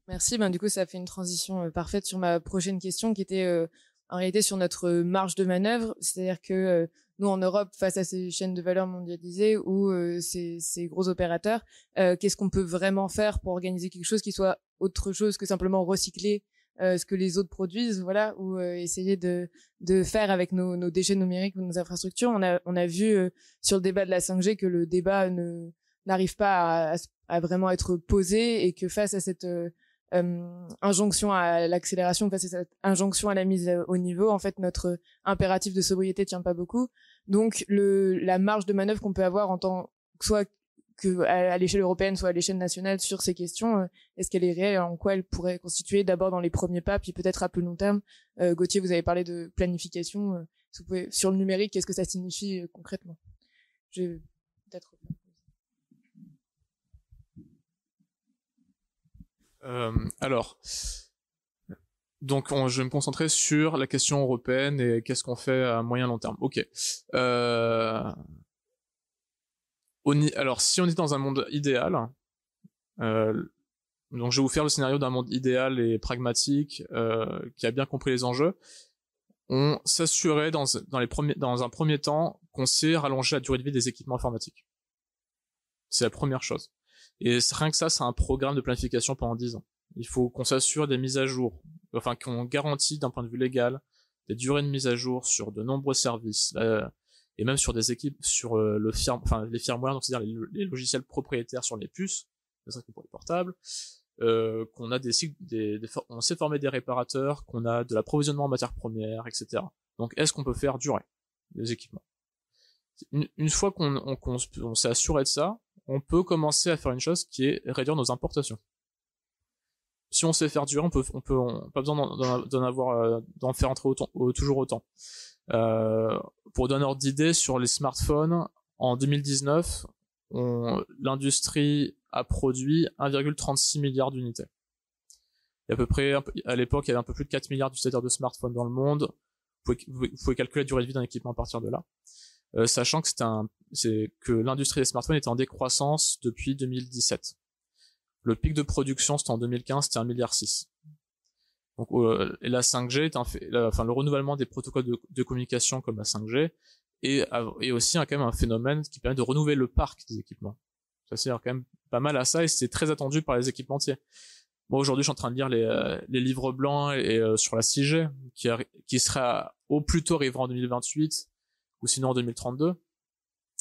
Merci. Ben, du coup, ça fait une transition parfaite sur ma prochaine question qui était en réalité sur notre marge de manœuvre. C'est-à-dire que nous en Europe face à ces chaînes de valeur mondialisées ou euh, ces, ces, gros opérateurs, euh, qu'est-ce qu'on peut vraiment faire pour organiser quelque chose qui soit autre chose que simplement recycler euh, ce que les autres produisent, voilà, ou euh, essayer de, de faire avec nos, nos, déchets numériques ou nos infrastructures. On a, on a vu euh, sur le débat de la 5G que le débat ne n'arrive pas à, à, vraiment être posé et que face à cette euh, injonction à l'accélération face à cette injonction à la mise au niveau, en fait, notre impératif de sobriété tient pas beaucoup. Donc, le, la marge de manœuvre qu'on peut avoir en tant soit que à, l'échelle européenne, soit à l'échelle nationale sur ces questions, euh, est-ce qu'elle est réelle En quoi elle pourrait constituer d'abord dans les premiers pas, puis peut-être à plus long terme? Euh, Gauthier, vous avez parlé de planification. Euh, vous pouvez, sur le numérique, qu'est-ce que ça signifie concrètement? Je peut-être. Euh, alors, donc je vais me concentrer sur la question européenne et qu'est-ce qu'on fait à moyen long terme. Ok. Euh, alors, si on est dans un monde idéal, euh, donc je vais vous faire le scénario d'un monde idéal et pragmatique qui a bien compris les enjeux. On s'assurait dans, dans, dans un premier temps qu'on sait rallonger la durée de vie des équipements informatiques. C'est la première chose. Et rien que ça, c'est un programme de planification pendant 10 ans. Il faut qu'on s'assure des mises à jour, enfin qu'on garantit d'un point de vue légal des durées de mise à jour sur de nombreux services euh, et même sur des équipes, sur euh, le firm, enfin les firmware, donc c'est-à-dire les, logiciels propriétaires sur les puces, c'est ça que pour les portables, euh, qu'on a des, des, des, on sait former des réparateurs, qu'on a de l'approvisionnement en matières premières, etc. Donc, est-ce qu'on peut faire durer les équipements? Une, fois qu'on on, s'est assuré de ça, on peut commencer à faire une chose qui est réduire nos importations. Si on sait faire durer, on peut, on pas besoin d'en avoir, euh, d'en faire entrer autant, toujours autant. Euh, pour donner ordre d'idée sur les smartphones, en 2019, l'industrie a produit 1,36 milliard d'unités. À peu près, à l'époque, il y avait un peu plus de 4 milliards d'utilisateurs de smartphones dans le monde. Vous pouvez calculer la durée de vie d'un équipement à partir de là. Euh, sachant que un, c'est que l'industrie des smartphones était en décroissance depuis 2017. Le pic de production, c'était en 2015, c'était 1 milliard 6. Donc, euh, la 5G est un enfin, le renouvellement des protocoles de, communication comme la 5G est, est aussi un, quand même un phénomène qui permet de renouveler le parc des équipements. Ça sert quand même pas mal à ça et c'est très attendu par les équipementiers. Moi aujourd'hui, je suis en train de lire les, euh, les livres blancs et, sur la 6G qui, qui sera au plus tôt arrivera en 2028 ou sinon en 2032,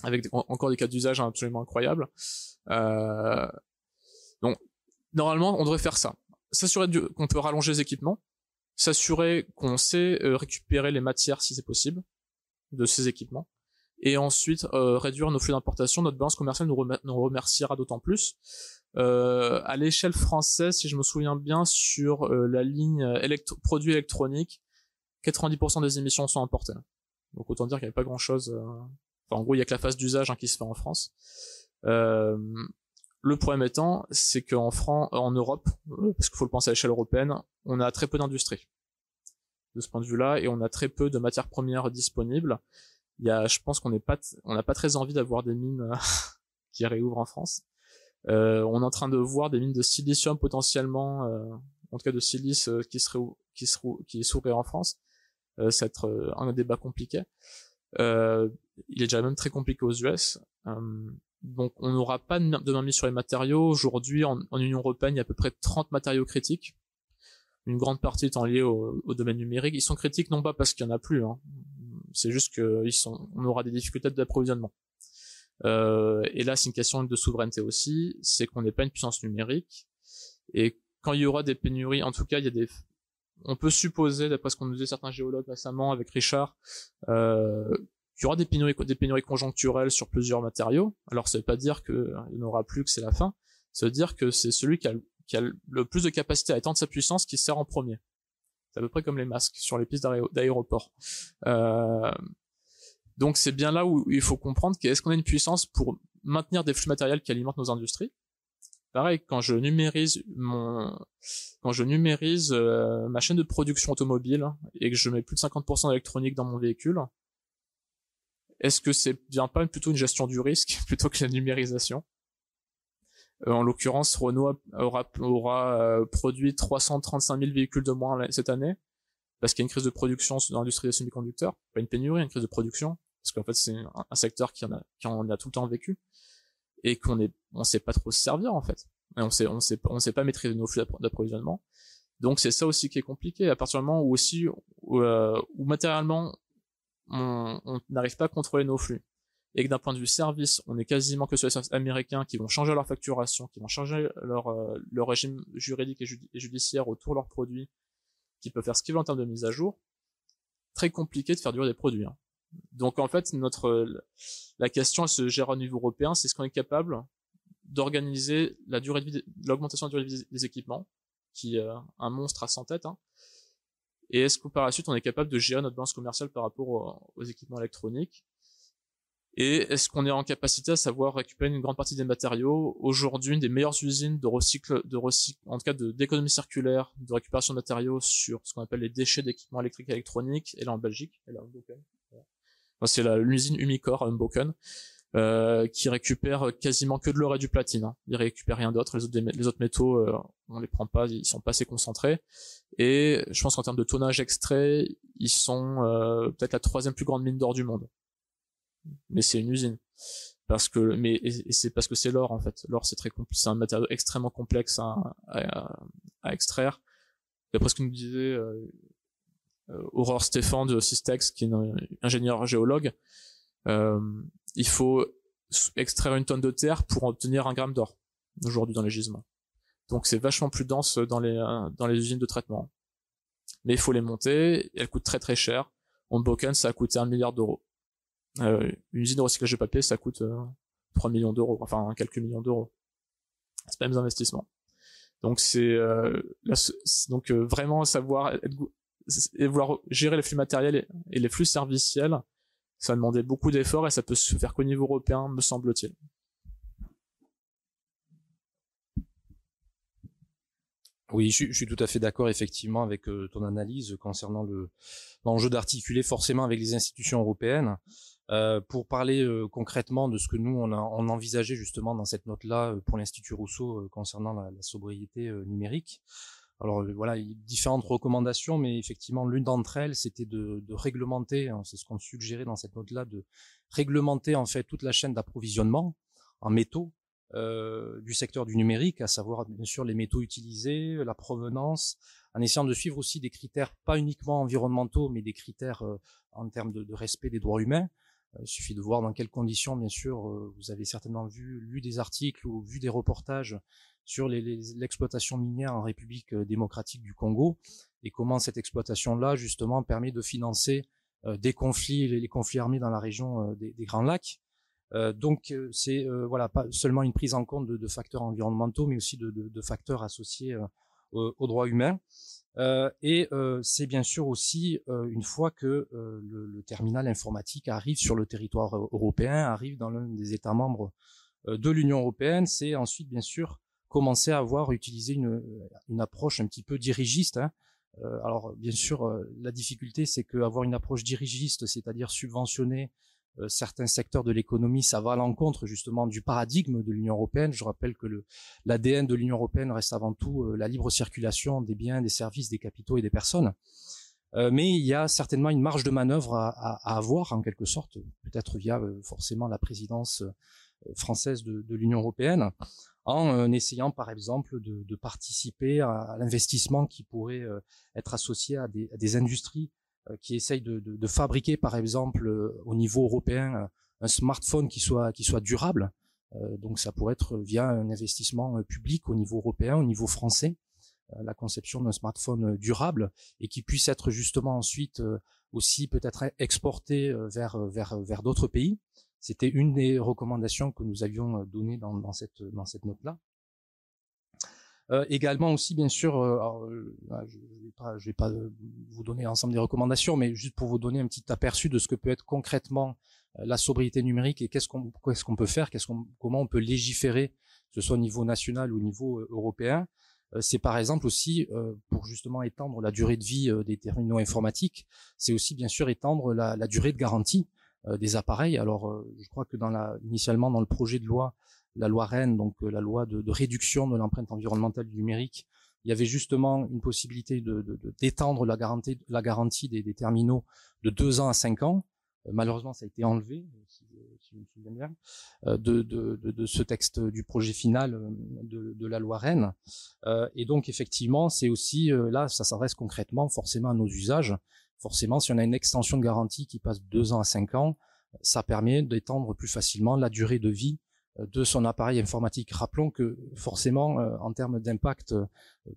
avec encore des cas d'usage absolument incroyables. Euh, donc, normalement, on devrait faire ça. S'assurer qu'on peut rallonger les équipements, s'assurer qu'on sait euh, récupérer les matières si c'est possible de ces équipements, et ensuite euh, réduire nos flux d'importation. Notre balance commerciale nous, remerciera d'autant plus. Euh, à l'échelle française, si je me souviens bien, sur la ligne produits électroniques, 90% des émissions sont importées. Donc autant dire qu'il n'y avait pas grand chose. Euh, enfin, en gros, il y a que la phase d'usage hein, qui se fait en France. Euh, le problème étant, c'est qu'en France, en Europe, euh, parce qu'il faut le penser à l'échelle européenne, on a très peu d'industrie de ce point de vue-là, et on a très peu de matières premières disponibles. Il y a, je pense qu'on n'est pas, on n'a pas très envie d'avoir des mines qui réouvrent en France. Euh, on est en train de voir des mines de silicium potentiellement, euh, en tout cas de silice qui serait qui serait qui en France euh, c'est être euh, un débat compliqué. Euh, il est déjà même très compliqué aux US. donc on n'aura pas de main mise sur les matériaux. Aujourd'hui, en, Union européenne, il y a à peu près 30 matériaux critiques une grande partie étant liée au, domaine numérique. Ils sont critiques non pas parce qu'il y en a plus, hein. c'est juste qu'ils sont, on aura des difficultés d'approvisionnement. Euh, et là, c'est une question de souveraineté aussi, c'est qu'on n'est pas une puissance numérique. Et quand il y aura des pénuries, en tout cas, il y a des, on peut supposer, d'après ce qu'on nous disait certains géologues récemment avec Richard, euh, qu'il y aura des pénuries, conjoncturelles sur plusieurs matériaux. Alors ça veut pas dire qu'il n'y en aura plus, que c'est la fin. Ça veut dire que c'est celui qui a, qui a, le plus de capacité à étendre sa puissance qui sert en premier. C'est à peu près comme les masques sur les pistes d'aéroport. Euh, donc c'est bien là où il faut comprendre qu'est-ce qu'on a une puissance pour maintenir des flux matériels qui alimentent nos industries, pareil quand je numérise mon quand je numérise euh, ma chaîne de production automobile et que je mets plus de 50% d'électronique dans mon véhicule est-ce que c'est bien pas plutôt une gestion du risque plutôt que la numérisation? Euh, en l'occurrence Renault aura, aura euh, produit 335 000 véhicules de moins cette année parce qu'il y a une crise de production dans l'industrie des semi-conducteurs. Pas une pénurie une crise de production parce qu'en fait c'est un, secteur qui en a qui en a tout le temps vécu et qu'on est on sait pas trop se servir en fait. On sait on sait on sait pas maîtriser nos flux d'approvisionnement. Donc c'est ça aussi qui est compliqué à partir du moment où aussi où, euh, matériellement on n'arrive pas à contrôler nos flux et que d'un point de vue service, on est quasiment que sur les services américains qui vont changer leur facturation, qui vont changer leur euh, leur régime juridique et, judiciaire autour de leurs produits, qui peuvent faire ce qu'ils veulent en termes de mise à jour. Très compliqué de faire durer des produits. Hein. Donc en fait, notre la question se gérer au niveau européen, c'est ce qu'on est capable d'organiser la durée de vie, l'augmentation de la durée de vie des équipements, qui est un monstre à 100 têtes. Hein. Et est-ce que par la suite, on est capable de gérer notre balance commerciale par rapport aux, équipements électroniques? Et est-ce qu'on est en capacité à savoir récupérer une grande partie des matériaux? Aujourd'hui, une des meilleures usines de recycle, de recycle, en tout cas d'économie circulaire, de récupération de matériaux sur ce qu'on appelle les déchets d'équipements électriques et électroniques, et là en Belgique, et là en c'est l'usine Umicore Humboken, euh, qui récupère quasiment que de l'or et du platine. Hein. Ils récupèrent rien d'autre. Les autres, métaux, euh, on les prend pas, ils sont pas assez concentrés. Et je pense qu'en termes de tonnage extrait, ils sont euh, peut-être la troisième plus grande mine d'or du monde. Mais c'est une usine. Parce que, mais c'est parce que c'est l'or en fait. L'or c'est très compliqué, c'est un matériau extrêmement complexe à, extraire. D'après ce que nous disait euh, Aurore Stéphane de Systex, qui est un ingénieur géologue, euh, il faut extraire une tonne de terre pour obtenir un gramme d'or aujourd'hui dans les gisements. Donc c'est vachement plus dense dans les dans les usines de traitement. Mais il faut les monter, elles coûtent très très cher. En Boken, ça a coûté un milliard d'euros. Euh, une usine de recyclage de papier, ça coûte 3 millions d'euros, enfin quelques millions d'euros. C'est pas les mêmes investissements. Donc c'est euh, donc euh, vraiment savoir et vouloir gérer les flux matériels et, les flux serviciels, ça va demander beaucoup d'efforts et ça peut se faire qu'au niveau européen, me semble-t-il. Oui, je, suis tout à fait d'accord effectivement avec euh, ton analyse concernant le l'enjeu d'articuler forcément avec les institutions européennes. Euh, pour parler euh, concrètement de ce que nous on a on envisageait justement dans cette note-là euh, pour l'Institut Rousseau concernant la sobriété numérique. Alors voilà, y a différentes recommandations, mais effectivement l'une d'entre elles c'était de, de, réglementer, hein, c'est ce qu'on suggérait dans cette note-là, de réglementer en fait toute la chaîne d'approvisionnement en métaux euh, du secteur du numérique, à savoir bien sûr les métaux utilisés, la provenance, en essayant de suivre aussi des critères pas uniquement environnementaux, mais des critères en termes de, de, respect des droits humains. Euh, il suffit de voir dans quelles conditions, bien sûr, euh, vous avez certainement vu, lu des articles ou vu des reportages sur l'exploitation minière en République euh, démocratique du Congo et comment cette exploitation-là, justement, permet de financer des conflits, les, conflits armés dans la région des, Grands Lacs. donc, c'est voilà pas seulement une prise en compte de, facteurs environnementaux, mais aussi de, facteurs associés aux droits humains. Euh, et euh, c'est bien sûr aussi euh, une fois que le, le, terminal informatique arrive sur le territoire européen, arrive dans l'un des États membres de l'Union européenne, c'est ensuite bien sûr commencer à avoir utilisé une, une approche un petit peu dirigiste. Hein. alors bien sûr, la difficulté c'est qu'avoir une approche dirigiste, c'est-à-dire subventionner euh, certains secteurs de l'économie, ça va à l'encontre justement du paradigme de l'Union européenne. Je rappelle que l'ADN de l'Union européenne reste avant tout euh, la libre circulation des biens, des services, des capitaux et des personnes. Euh, mais il y a certainement une marge de manœuvre à, à, avoir en quelque sorte, peut-être via forcément la présidence française de, de l'Union européenne, en essayant par exemple de, de participer à, l'investissement qui pourrait être associé à des, à des industries euh, qui essaye de, de, de, fabriquer, par exemple, euh, au niveau européen, euh, un smartphone qui soit qui soit durable. donc, ça pourrait être via un investissement public au niveau européen, au niveau français, la conception d'un smartphone durable et qui puisse être justement ensuite aussi peut-être exporté vers vers vers d'autres pays. C'était une des recommandations que nous avions données dans, dans cette dans cette note là. Euh, également aussi, bien sûr, euh, euh, je ne vais pas, vous donner l'ensemble des recommandations, mais juste pour vous donner un petit aperçu de ce que peut être concrètement la sobriété numérique et qu'est-ce qu'on peut faire, qu'est-ce qu'on comment on peut légiférer, que ce soit au niveau national ou au niveau européen. c'est par exemple aussi pour justement étendre la durée de vie des terminaux informatiques, c'est aussi bien sûr étendre la durée de garantie des appareils. Alors, je crois que dans la, initialement dans le projet de loi, la loi Rennes, donc euh, la loi de, réduction de l'empreinte environnementale du numérique, il y avait justement une possibilité de, d'étendre la garantie, la garantie des, terminaux de deux ans à cinq ans. Euh, malheureusement, ça a été enlevé, si, je me souviens bien, euh, de, de, ce texte du projet final de, la loi Rennes. et donc, effectivement, c'est aussi là, ça s'adresse concrètement, forcément, à nos usages. Forcément, si on a une extension de garantie qui passe de deux ans à cinq ans, ça permet d'étendre plus facilement la durée de vie de son appareil informatique. Rappelons que forcément, euh, en termes d'impact euh,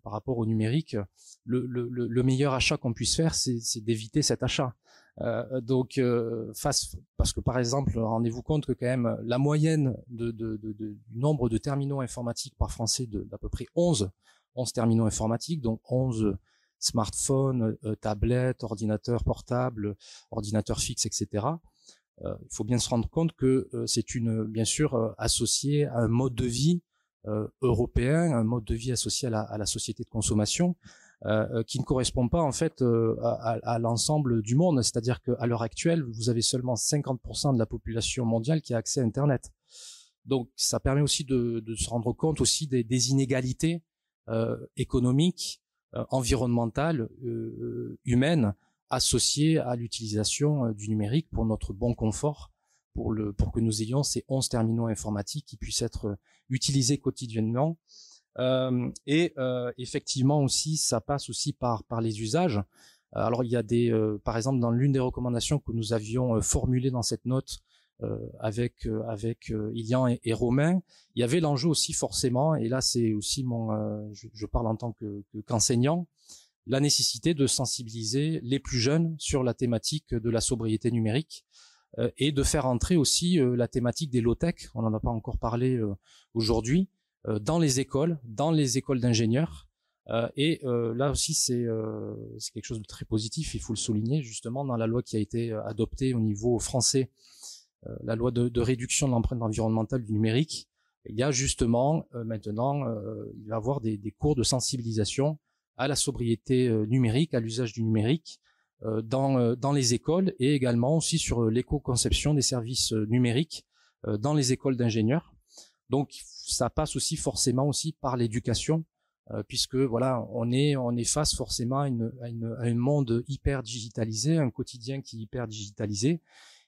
par rapport au numérique, le, le, le meilleur achat qu'on puisse faire, c'est d'éviter cet achat. Euh, donc, euh, face, parce que par exemple, rendez-vous compte que quand même la moyenne de, du nombre de terminaux informatiques par Français d'à peu près 11, 11 terminaux informatiques, donc 11 smartphones, tablettes, ordinateurs portables, ordinateurs fixes, etc. Euh, il faut bien se rendre compte que euh, c'est une, bien sûr, euh, associé à un mode de vie européen, un mode de vie associé à la, à la société de consommation, euh, qui ne correspond pas en fait à, à l'ensemble du monde. C'est-à-dire qu'à l'heure actuelle, vous avez seulement 50% de la population mondiale qui a accès à Internet. Donc, ça permet aussi de, de se rendre compte aussi des, des inégalités euh, économiques, environnementales, humaines associé à l'utilisation euh, du numérique pour notre bon confort, pour, le, pour que nous ayons ces 11 terminaux informatiques qui puissent être euh, utilisés quotidiennement. Euh, et euh, effectivement aussi, ça passe aussi par, par les usages. Alors il y a des, par exemple, dans l'une des recommandations que nous avions formulées dans cette note, avec avec Ilian et, Romain. Il y avait l'enjeu aussi forcément, et là c'est aussi mon, je, parle en tant que qu'enseignant, la nécessité de sensibiliser les plus jeunes sur la thématique de la sobriété numérique et de faire entrer aussi la thématique des low-tech, on n'en a pas encore parlé aujourd'hui, dans les écoles, dans les écoles d'ingénieurs, euh, et euh, là aussi, c'est euh, quelque chose de très positif, il faut le souligner, justement, dans la loi qui a été adoptée au niveau français, la loi de, de réduction de l'empreinte environnementale du numérique. Il y a justement maintenant, il va y avoir des, des, cours de sensibilisation à la sobriété numérique, à l'usage du numérique dans, dans les écoles et également aussi sur l'éco-conception des services numériques dans les écoles d'ingénieurs. Donc ça passe aussi forcément aussi par l'éducation euh, puisque voilà, on est on est face forcément à, une, à, une, à un monde hyper digitalisé, un quotidien qui est hyper digitalisé,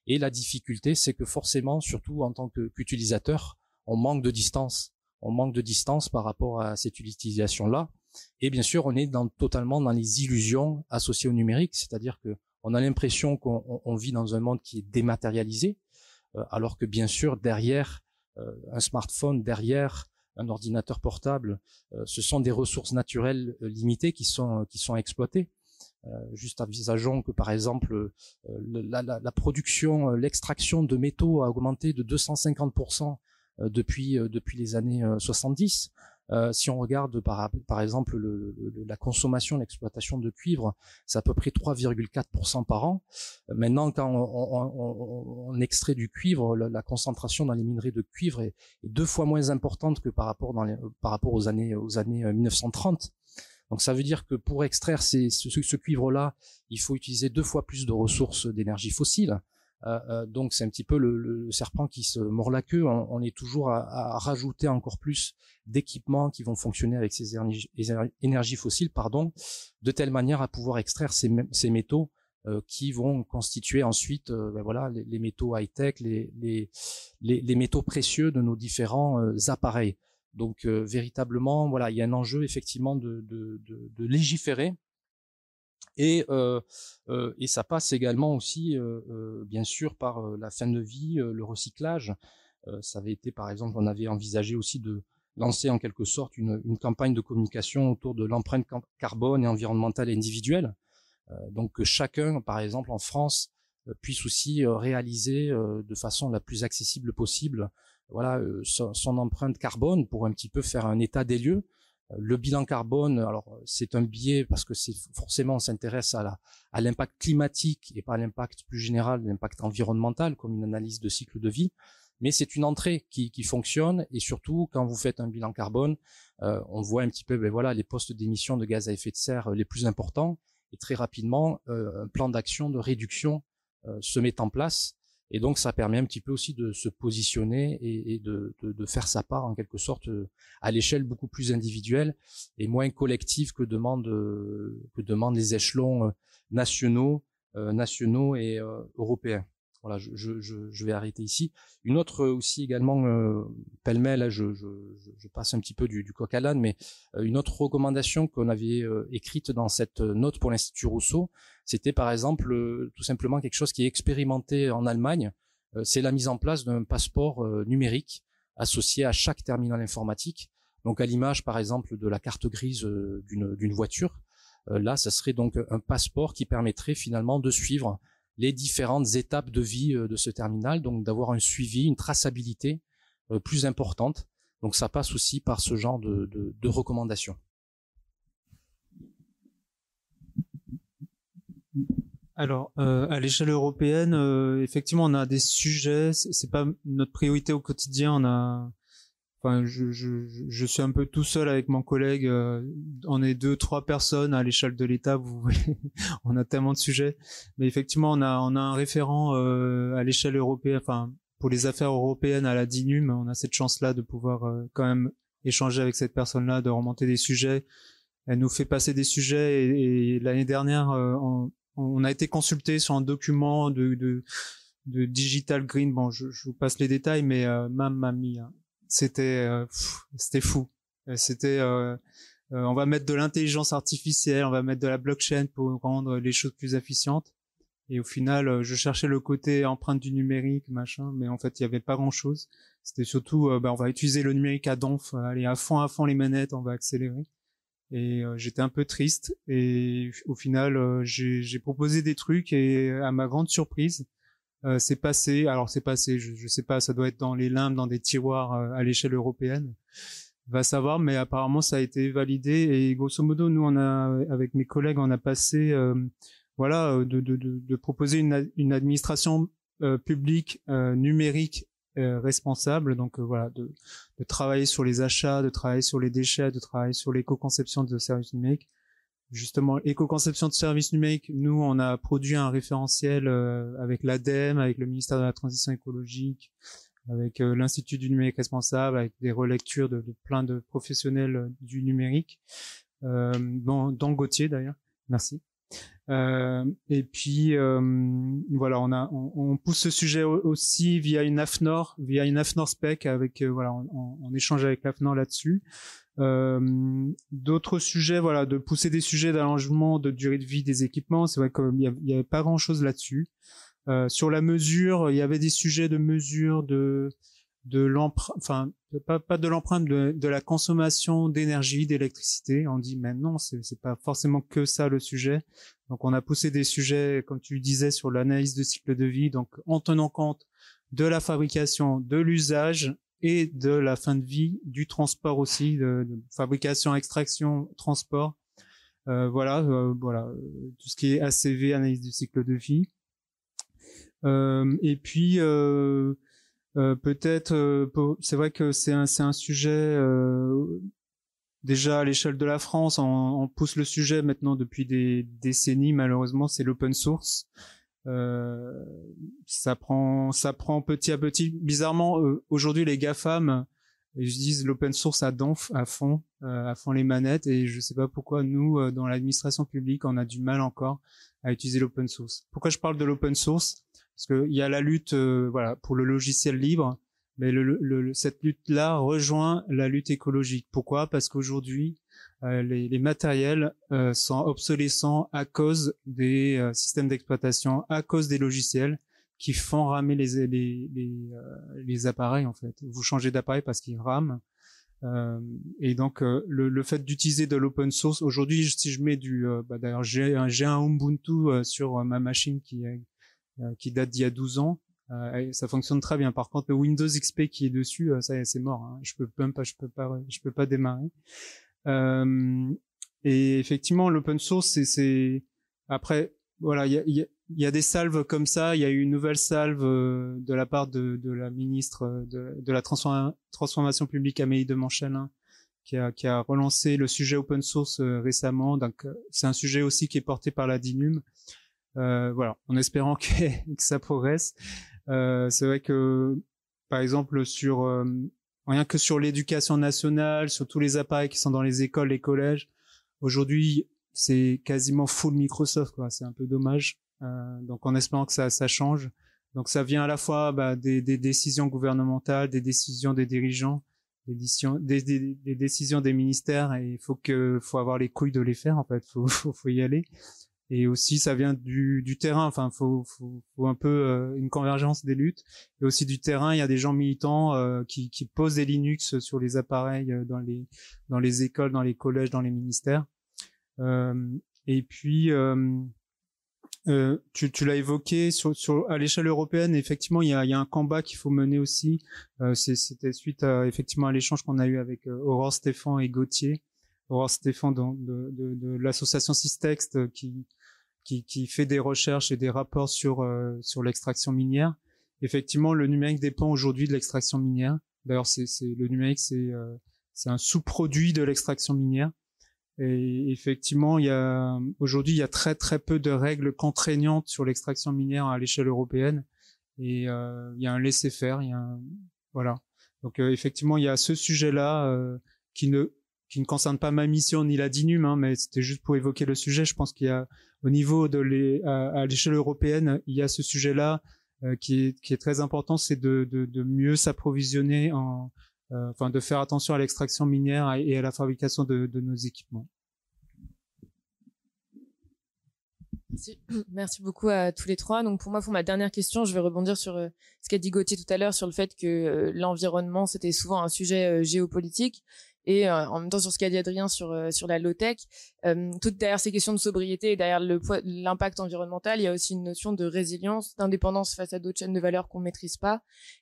et la difficulté, c'est que forcément, surtout en tant qu'utilisateur, on manque de distance, on manque de distance par rapport à cette utilisation-là, et bien sûr, on est totalement dans les illusions associées au numérique, c'est-à-dire que on a l'impression qu'on on vit dans un monde qui est dématérialisé, euh, alors que bien sûr derrière euh, un smartphone, derrière un ordinateur portable, euh, ce sont des ressources naturelles limitées qui sont qui sont exploitées. Euh, juste envisageons que par exemple la, la, production, l'extraction de métaux a augmenté de 250% depuis depuis les années 70. Euh, si on regarde par, exemple le, le, la consommation, l'exploitation de cuivre, c'est à peu près 3,4% par an. Euh, maintenant, quand on, extrait du cuivre, la, concentration dans les minerais de cuivre est, deux fois moins importante que par rapport, dans les, aux années, aux années 1930. Donc ça veut dire que pour extraire ce, cuivre-là, il faut utiliser deux fois plus de ressources d'énergie fossile. Euh, euh, donc c'est un petit peu le, serpent qui se mord la queue. On, est toujours à, rajouter encore plus d'équipements qui vont fonctionner avec ces énergies, fossiles, pardon, de telle manière à pouvoir extraire ces, métaux euh, qui vont constituer ensuite, ben voilà, les, métaux high tech, les, métaux précieux de nos différents appareils. Donc véritablement, voilà, il y a un enjeu effectivement de, de, de, de légiférer et, euh, euh, et ça passe également aussi, euh, bien sûr, par la fin de vie, le recyclage. ça avait été, par exemple, on avait envisagé aussi de lancer en quelque sorte une, une campagne de communication autour de l'empreinte carbone et environnementale individuelle. donc que chacun, par exemple, en France, puisse aussi réaliser de façon la plus accessible possible voilà son, son, empreinte carbone pour un petit peu faire un état des lieux. Le bilan carbone, alors c'est un biais parce que c'est forcément on s'intéresse à la, à l'impact climatique et pas à l'impact plus général, l'impact environnemental comme une analyse de cycle de vie. Mais c'est une entrée qui, qui, fonctionne et surtout quand vous faites un bilan carbone, euh, on voit un petit peu ben voilà les postes d'émissions de gaz à effet de serre les plus importants. Et très rapidement euh, un plan d'action de réduction euh, se met en place et donc ça permet un petit peu aussi de se positionner et, de, faire sa part en quelque sorte euh, à l'échelle beaucoup plus individuelle et moins collective que demandent euh, que les échelons euh, nationaux, nationaux et européens. Voilà, je, je, je, vais arrêter ici. Une autre aussi également, euh, pêle-mêle, je, je, passe un petit peu du, du coq à l'âne, mais euh, une autre recommandation qu'on avait euh, écrite dans cette note pour l'Institut Rousseau, c'était par exemple euh, tout simplement quelque chose qui est expérimenté en Allemagne, c'est la mise en place d'un passeport numérique associé à chaque terminal informatique. Donc à l'image par exemple de la carte grise d'une voiture, là ça serait donc un passeport qui permettrait finalement de suivre les différentes étapes de vie euh, de ce terminal, donc d'avoir un suivi, une traçabilité euh, plus importante. Donc ça passe aussi par ce genre de, recommandations. Alors, euh, à l'échelle européenne, effectivement, on a des sujets. C'est pas notre priorité au quotidien. On a Enfin, je, je, je, suis un peu tout seul avec mon collègue. Euh, on est deux, trois personnes à l'échelle de l'État. Vous voyez, on a tellement de sujets. Mais effectivement, on a, on a un référent euh, à l'échelle européenne. Enfin, pour les affaires européennes à la DINUM, on a cette chance-là de pouvoir euh, quand même échanger avec cette personne-là, de remonter des sujets. Elle nous fait passer des sujets. Et, l'année dernière, on, on, a été consulté sur un document de, de, de Digital Green. Bon, je, je vous passe les détails, mais euh, mamma mia c'était euh, c'était fou. Euh, c'était euh, on va mettre de l'intelligence artificielle, on va mettre de la blockchain pour rendre les choses plus efficientes. Et au final, je cherchais le côté empreinte du numérique, machin, mais en fait, il y avait pas grand-chose. C'était surtout, bah, on va utiliser le numérique à donf, aller à fond, à fond les manettes, on va accélérer. Et j'étais un peu triste. Et au final, j'ai proposé des trucs et à ma grande surprise, euh, c'est passé. Alors c'est passé. Je, je sais pas. Ça doit être dans les limbes, dans des tiroirs euh, à l'échelle européenne. Va savoir. Mais apparemment ça a été validé. Et grosso modo, nous on a avec mes collègues, on a passé, euh, voilà, de, de, de, de, proposer une, une administration publique numérique responsable. Donc voilà, de, de travailler sur les achats, de travailler sur les déchets, de travailler sur l'éco-conception de services numériques justement éco-conception de services numériques, nous on a produit un référentiel euh, avec l'ADEME, avec le ministère de la Transition écologique, avec euh, l'Institut du numérique responsable, avec des relectures de, de plein de professionnels euh, du numérique, euh, dont, Gauthier d'ailleurs. Merci. et puis voilà, on a on, on, pousse ce sujet aussi via une AFNOR, via une AFNOR spec avec voilà, on, on échange avec l'AFNOR là-dessus. Euh, d'autres sujets, voilà, de pousser des sujets d'allongement de durée de vie des équipements. C'est vrai qu'il n'y avait pas grand-chose là-dessus. Euh, sur la mesure, il y avait des sujets de mesure de de l'empreinte, enfin pas, pas de l'empreinte de, de, la consommation d'énergie, d'électricité. On dit mais non, c'est pas forcément que ça le sujet. Donc on a poussé des sujets, comme tu disais, sur l'analyse de cycle de vie, donc en tenant compte de la fabrication, de l'usage et de la fin de vie du transport aussi, de, fabrication, extraction, transport. Euh, voilà, euh, voilà, euh, tout ce qui est ACV, analyse du cycle de vie. Euh, et puis euh, peut-être, c'est vrai que c'est un, c'est un sujet déjà à l'échelle de la France, on, on, pousse le sujet maintenant depuis des décennies. Malheureusement, c'est l'open source. Euh, ça prend, ça prend petit à petit. Bizarrement, euh, aujourd'hui, les GAFAM, ils disent l'open source à fond, euh, à fond les manettes, et je sais pas pourquoi nous, dans l'administration publique, on a du mal encore à utiliser l'open source. Pourquoi je parle de l'open source? Parce qu'il y a la lutte, voilà, pour le logiciel libre, mais cette lutte-là rejoint la lutte écologique. Pourquoi? Parce qu'aujourd'hui, euh, les, les, matériels euh, sont obsolescents à cause des euh, systèmes d'exploitation, à cause des logiciels qui font ramer les, les, les, les appareils en fait. Vous changez d'appareil parce qu'ils rament. et donc le, le, fait d'utiliser de l'open source aujourd'hui, si je mets du, bah, d'ailleurs j'ai un, un Ubuntu sur ma machine qui qui date d'il y a 12 ans, euh, ça fonctionne très bien. Par contre, le Windows XP qui est dessus, ça c'est mort. Hein. Je peux même pas, je peux pas, je peux pas démarrer. Euh, et effectivement, l'open source, c'est après, voilà, il y a, y, y a, des salves comme ça. Il y a eu une nouvelle salve euh, de la part de, de la ministre de, de la transformation publique Amélie de Montchalin, qui a, qui a relancé le sujet open source euh, récemment. Donc, c'est un sujet aussi qui est porté par la DINUM. Euh, voilà, en espérant que, que ça progresse. Euh, c'est vrai que, par exemple, sur rien que sur l'éducation nationale, sur tous les appareils qui sont dans les écoles, les collèges. Aujourd'hui, c'est quasiment full Microsoft, quoi. C'est un peu dommage. Euh, donc, en espérant que ça, ça change. Donc, ça vient à la fois bah, des, des, décisions gouvernementales, des décisions des dirigeants, des, décisions, des, ministères. Et il faut que, faut avoir les couilles de les faire. En fait, faut, faut y aller et aussi ça vient du, du terrain. Enfin, faut, faut, faut un peu euh, une convergence des luttes. Et aussi du terrain, il y a des gens militants euh, qui, qui posent des Linux sur les appareils euh, dans les dans les écoles, dans les collèges, dans les ministères. et puis tu, tu l'as évoqué sur, sur à l'échelle européenne. Effectivement, il y a, il y a un combat qu'il faut mener aussi. C'était suite à, effectivement à l'échange qu'on a eu avec Aurore Stéphane et Gauthier. Aurore Stéphane de, de, de, de l'association Systext qui qui, qui, fait des recherches et des rapports sur euh, sur l'extraction minière. Effectivement, le numérique dépend aujourd'hui de l'extraction minière. D'ailleurs, c'est le numérique, c'est euh, c'est un sous-produit de l'extraction minière. Et effectivement, il y a aujourd'hui, il y a très très peu de règles contraignantes sur l'extraction minière à l'échelle européenne. Et euh, il y a un laisser-faire, il y a un, voilà. Donc effectivement, il y a ce sujet-là qui ne qui ne concerne pas ma mission ni la DINUM, hein, mais c'était juste pour évoquer le sujet. Je pense qu'il y a au niveau de les, à, l'échelle européenne, il y a ce sujet-là euh, qui, est, qui est très important, c'est de, de, de mieux s'approvisionner, en, euh, enfin de faire attention à l'extraction minière et à la fabrication de, de nos équipements. Merci. Merci beaucoup à tous les trois. Donc pour moi, pour ma dernière question, je vais rebondir sur euh, ce qu'a dit Gauthier tout à l'heure sur le fait que euh, l'environnement c'était souvent un sujet euh, géopolitique et en même temps sur ce qu'a dit Adrien sur sur la low tech. tout derrière ces questions de sobriété et derrière l'impact environnemental, il y a aussi une notion de résilience, d'indépendance face à d'autres chaînes de valeur qu'on maîtrise pas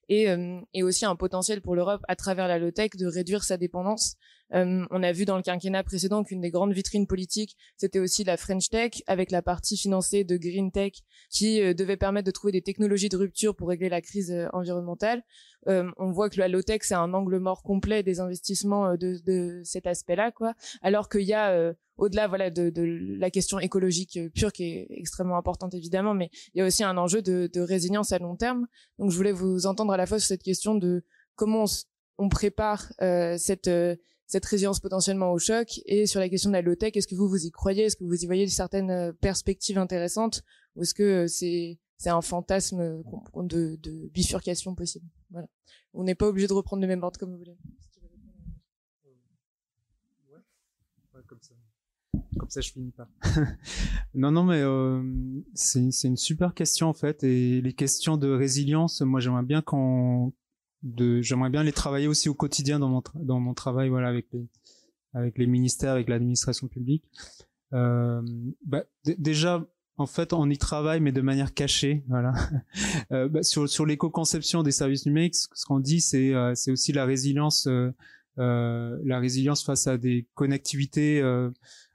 et et aussi un potentiel pour l'Europe à travers la low tech de réduire sa dépendance euh, on a vu dans le quinquennat précédent qu'une des grandes vitrines politiques, c'était aussi la French Tech, avec la partie financée de Green Tech, qui euh, devait permettre de trouver des technologies de rupture pour régler la crise euh, environnementale. on voit que la low tech c'est un angle mort complet des investissements de, cet aspect-là, quoi. Alors qu'il y a au-delà voilà de, la question écologique pure qui est extrêmement importante évidemment, mais il y a aussi un enjeu de, résilience à long terme. Donc je voulais vous entendre à la fois sur cette question de comment on, prépare cette cette résilience potentiellement au choc et sur la question de la low-tech, est-ce que vous vous y croyez? Est-ce que vous y voyez certaines euh, perspectives intéressantes ou est-ce que euh, c'est c'est un fantasme euh, de, de bifurcation possible? Voilà. On n'est pas obligé de reprendre le même ordre comme vous voulez. comme ça. Comme ça, je finis pas. non, non, mais euh, c'est une super question en fait. Et les questions de résilience, moi, j'aimerais bien qu'on j'aimerais bien les travailler aussi au quotidien dans mon dans mon travail voilà avec les avec les ministères avec l'administration publique. Euh, bah, déjà en fait on y travaille mais de manière cachée voilà. Euh, bah, sur sur l'éco-conception des services numériques ce qu'on dit c'est euh, c'est aussi la résilience euh, euh, la résilience face à des connectivités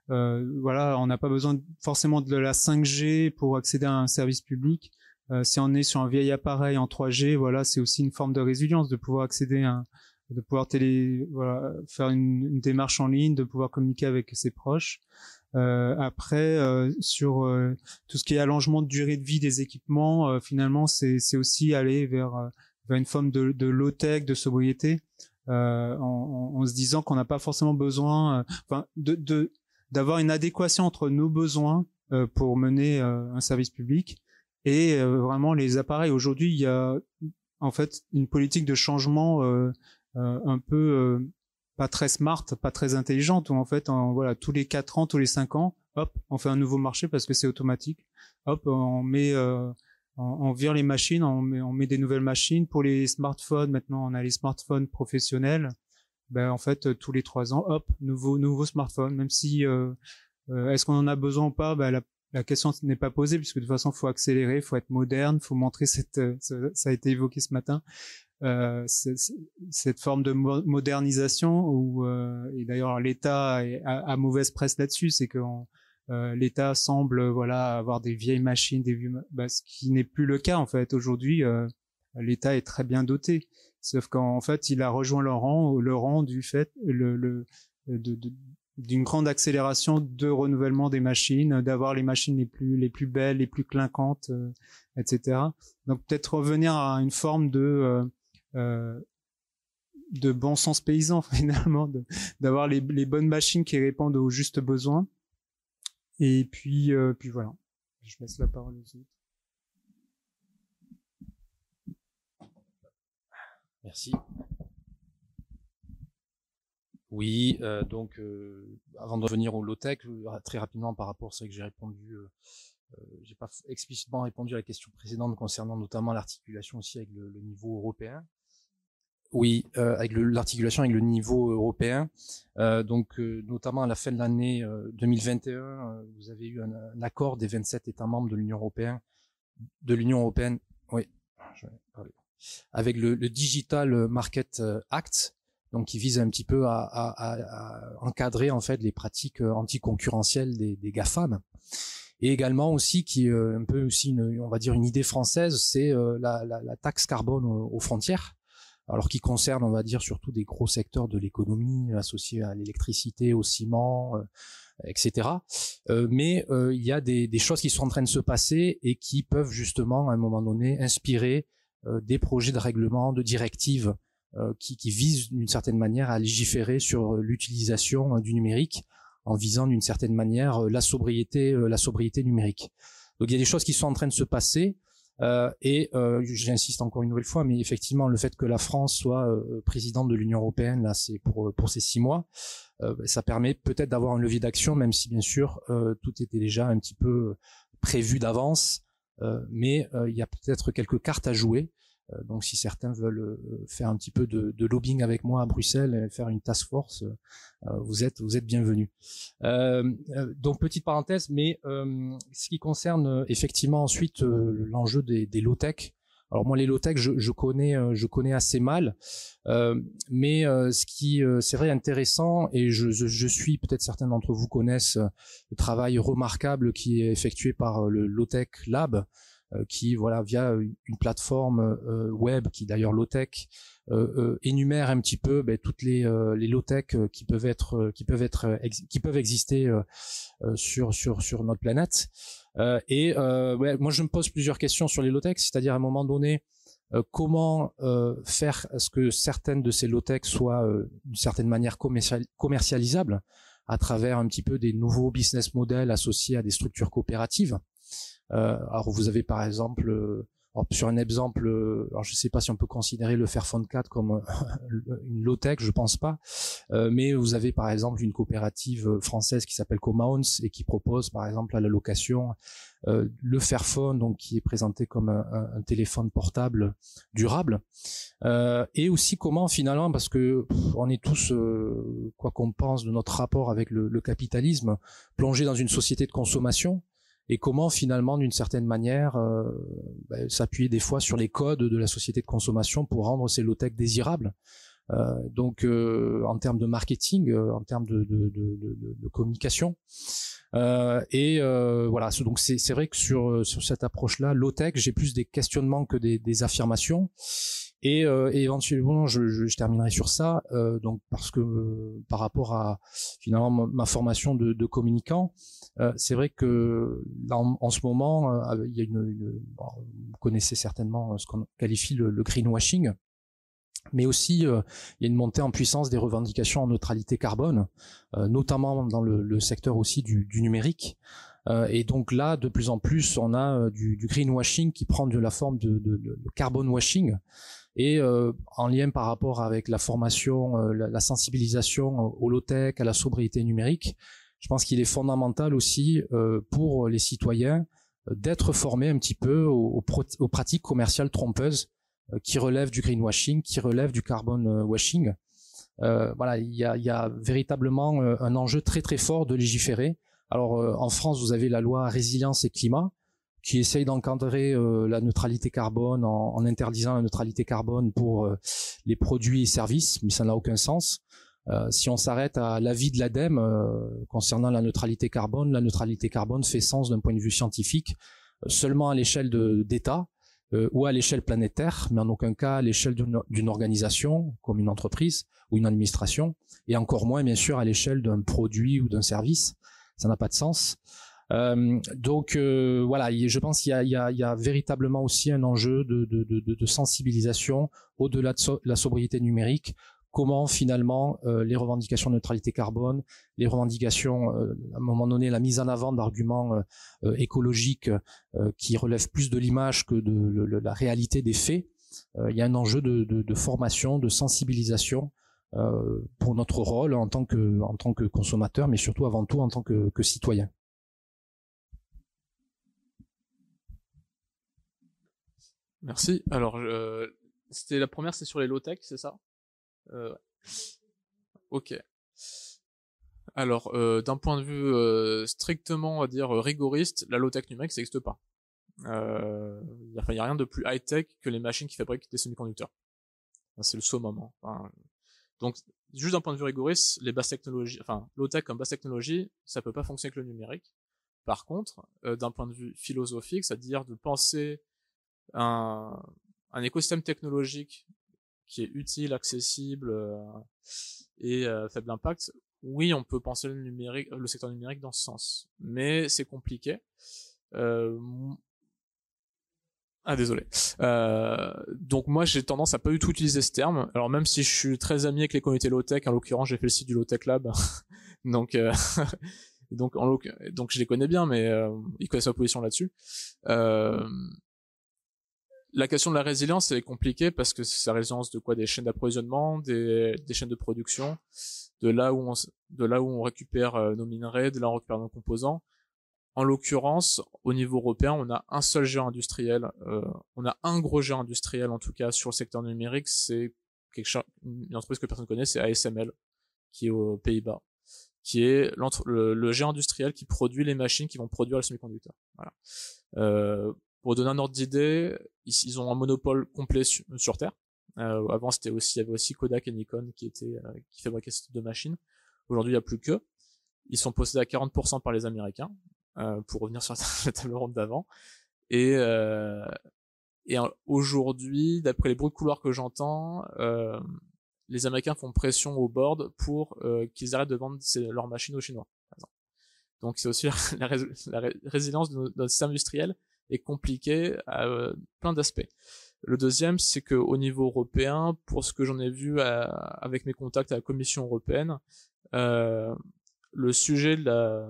voilà on n'a pas besoin forcément de la 5G pour accéder à un service public euh, si on est sur un vieil appareil en 3G, voilà, c'est aussi une forme de résilience de pouvoir accéder à, de pouvoir télé, voilà, faire une, une, démarche en ligne, de pouvoir communiquer avec ses proches. Euh, après, euh, sur euh, tout ce qui est allongement de durée de vie des équipements, euh, finalement, c'est aussi aller vers, vers une forme de, de low tech, de sobriété, en, en, en, se disant qu'on n'a pas forcément besoin, enfin, de d'avoir une adéquation entre nos besoins pour mener un service public et euh, vraiment les appareils. Aujourd'hui, il y a en fait une politique de changement euh, euh, un peu pas très smart, pas très intelligente, où en fait, en, voilà, tous les quatre ans, tous les cinq ans, hop, on fait un nouveau marché parce que c'est automatique. Hop, on met, on, on, vire les machines, on met, on met des nouvelles machines. Pour les smartphones, maintenant, on a les smartphones professionnels. Ben, en fait, tous les trois ans, hop, nouveau, nouveau smartphone. Même si, euh, est-ce qu'on en a besoin ou pas? Ben, la, la question n'est pas posée puisque de toute façon, faut accélérer, faut être moderne, faut montrer cette, euh, ça a été évoqué ce matin, euh, cette forme de modernisation où euh, et d'ailleurs l'État a, mauvaise presse là-dessus, c'est que euh, l'État semble voilà avoir des vieilles machines, des vieux, bah, ce qui n'est plus le cas en fait. Aujourd'hui, euh, l'État est très bien doté, sauf qu'en fait, il a rejoint le rang, du fait le, le de, de, d'une grande accélération de renouvellement des machines, d'avoir les machines les plus les plus belles, les plus clinquantes, euh, etc. Donc peut-être revenir à une forme de euh, euh bon sens paysan finalement, d'avoir les, bonnes machines qui répondent aux justes besoins. Et puis puis voilà. Je laisse la parole aux autres. Merci. Oui, euh, donc euh, avant de revenir au low-tech, euh, très rapidement par rapport à ce que j'ai répondu, euh, j'ai pas explicitement répondu à la question précédente concernant notamment l'articulation aussi avec le, le, niveau européen. Oui, avec l'articulation avec le niveau européen. donc notamment à la fin de l'année 2021, vous avez eu un, un, accord des 27 États membres de l'Union européenne, de l'Union européenne, oui, avec le, le Digital Market Act donc qui vise un petit peu à, à, à encadrer en fait les pratiques euh, anticoncurrentielles des, des GAFAM. Et également aussi qui est euh, un peu aussi une, on va dire une idée française, c'est euh, la, la, la, taxe carbone aux, frontières, alors qui concerne on va dire surtout des gros secteurs de l'économie associés à l'électricité, au ciment, etc. Mais il y a des, des, choses qui sont en train de se passer et qui peuvent justement à un moment donné inspirer des projets de règlement, de directives qui, qui vise d'une certaine manière à légiférer sur euh, l'utilisation euh, du numérique en visant d'une certaine manière la sobriété, la sobriété numérique. Donc il y a des choses qui sont en train de se passer. Euh, et euh, j'insiste encore une nouvelle fois, mais effectivement, le fait que la France soit euh, présidente de l'Union européenne, là, c'est pour pour ces six mois, ça permet peut-être d'avoir un levier d'action, même si bien sûr tout était déjà un petit peu prévu d'avance, mais il y a peut-être quelques cartes à jouer. Donc si certains veulent faire un petit peu de, lobbying avec moi à Bruxelles et faire une task force, vous êtes vous êtes bienvenus. donc petite parenthèse, mais ce qui concerne effectivement ensuite l'enjeu des, low tech. Alors moi les low tech je, connais je connais assez mal, euh, mais euh, ce qui euh, c'est vrai intéressant et je, je, je suis peut-être certains d'entre vous connaissent le travail remarquable qui est effectué par le low tech lab qui voilà via une plateforme web qui d'ailleurs low tech énumère un petit peu ben, toutes les, les low tech qui peuvent être qui peuvent être qui peuvent exister sur sur sur notre planète euh, et euh, ouais, moi, je me pose plusieurs questions sur les low-tech, c'est-à-dire à un moment donné, euh, comment faire à ce que certaines de ces low-tech soient d'une certaine manière commercialisables à travers un petit peu des nouveaux business models associés à des structures coopératives. Alors vous avez par exemple sur un exemple, euh, alors je ne sais pas si on peut considérer le Fairphone 4 comme euh, une low-tech, je pense pas, euh, mais vous avez par exemple une coopérative française qui s'appelle Comounts et qui propose par exemple à la location le Fairphone, donc qui est présenté comme un, téléphone portable durable, et aussi comment finalement, parce que on est tous, quoi qu'on pense de notre rapport avec le, le capitalisme, plongé dans une société de consommation et comment finalement d'une certaine manière euh, bah, s'appuyer des fois sur les codes de la société de consommation pour rendre ces low-tech désirables. Euh, donc euh, en termes de marketing, en termes de, de, de, de communication. et voilà, donc c'est vrai que sur, sur cette approche-là, low-tech, j'ai plus des questionnements que des, des affirmations. Et, et, éventuellement, je, je, je, terminerai sur ça, donc parce que par rapport à finalement ma, formation de, de communicant, euh, c'est vrai que là, en, ce moment, euh, il y a une, une vous connaissez certainement euh, ce qu'on qualifie le, le, greenwashing, mais aussi il y a une montée en puissance des revendications en neutralité carbone, notamment dans le, le, secteur aussi du, du numérique. et donc là, de plus en plus, on a du, du greenwashing qui prend de la forme de, de, de carbone washing. Et euh, en lien par rapport avec la formation, la, la, sensibilisation au low-tech, à la sobriété numérique, je pense qu'il est fondamental aussi euh, pour les citoyens euh, d'être formés un petit peu aux, aux, pratiques commerciales trompeuses euh, qui relèvent du greenwashing, qui relèvent du carbon washing. voilà, il y a, y a véritablement un enjeu très très fort de légiférer. Alors en France, vous avez la loi résilience et climat qui essaye d'encadrer la neutralité carbone en, en, interdisant la neutralité carbone pour les produits et services, mais ça n'a aucun sens. Euh, si on s'arrête à l'avis de l'ADEME euh, concernant la neutralité carbone, la neutralité carbone fait sens d'un point de vue scientifique euh, seulement à l'échelle d'État ou à l'échelle planétaire, mais en aucun cas à l'échelle d'une organisation comme une entreprise ou une administration, et encore moins bien sûr à l'échelle d'un produit ou d'un service. Ça n'a pas de sens. Euh, donc euh, voilà, je pense qu'il y, y, y a, véritablement aussi un enjeu de, de, de, de sensibilisation au-delà de la sobriété numérique comment finalement euh, les revendications de neutralité carbone, les revendications, euh, à un moment donné, la mise en avant d'arguments euh, écologiques qui relèvent plus de l'image que de la réalité des faits. il y a un enjeu de formation, de sensibilisation pour notre rôle en tant que en tant que consommateur, mais surtout avant tout en tant que, que citoyen. Merci. Alors, c'était la première, c'est sur les low tech, c'est ça? Euh, ok. Alors, euh, d'un point de vue euh, strictement, on va dire, rigoriste, la low-tech numérique, ça n'existe pas. Il euh, n'y a, rien de plus high-tech que les machines qui fabriquent des semi-conducteurs. C'est le summum. Hein. Enfin, donc, juste d'un point de vue rigoriste, les basses technologies, enfin, low-tech comme basse technologie, ça peut pas fonctionner avec le numérique. Par contre, euh, d'un point de vue philosophique, c'est-à-dire de penser un, un écosystème technologique qui est utile, accessible euh, et euh, faible impact, oui, on peut penser le numérique, le secteur numérique dans ce sens, mais c'est compliqué. Euh, ah désolé. Euh, donc moi j'ai tendance à pas du tout utiliser ce terme. Alors même si je suis très ami avec les communautés low tech, en l'occurrence j'ai fait le site du low tech lab, donc euh, donc en donc je les connais bien, mais euh, ils connaissent ma position là-dessus. La question de la résilience est compliquée parce que c'est la résilience de quoi? Des chaînes d'approvisionnement, des, des, chaînes de production, de là où on de là où on récupère euh, nos minerais, de là où on récupère nos composants. en l'occurrence, au niveau européen, on a un seul géant industriel, euh, on a un gros géant industriel en tout cas sur le secteur numérique, c'est quelque une entreprise que personne ne connaît, c'est ASML, qui est aux Pays-Bas, qui est le, le, géant industriel qui produit les machines qui vont produire le semi-conducteur. Voilà. Euh, pour donner un ordre d'idée, ils, ont un monopole complet sur, Terre. Euh, avant, c'était aussi, il y avait aussi Kodak et Nikon qui étaient, euh, qui fabriquaient ce type de machines. Aujourd'hui, il n'y a plus que. Ils sont possédés à 40% par les Américains, euh, pour revenir sur la table ronde d'avant. Et, euh, et aujourd'hui, d'après les bruits de couloir que j'entends, euh, les Américains font pression au board pour euh, qu'ils arrêtent de vendre leurs machines aux Chinois. Donc c'est aussi la, la, résilience de notre, système industriel est compliquée à euh, plein d'aspects. Le deuxième, c'est que au niveau européen, pour ce que j'en ai vu avec mes contacts à la Commission européenne, euh, le sujet de la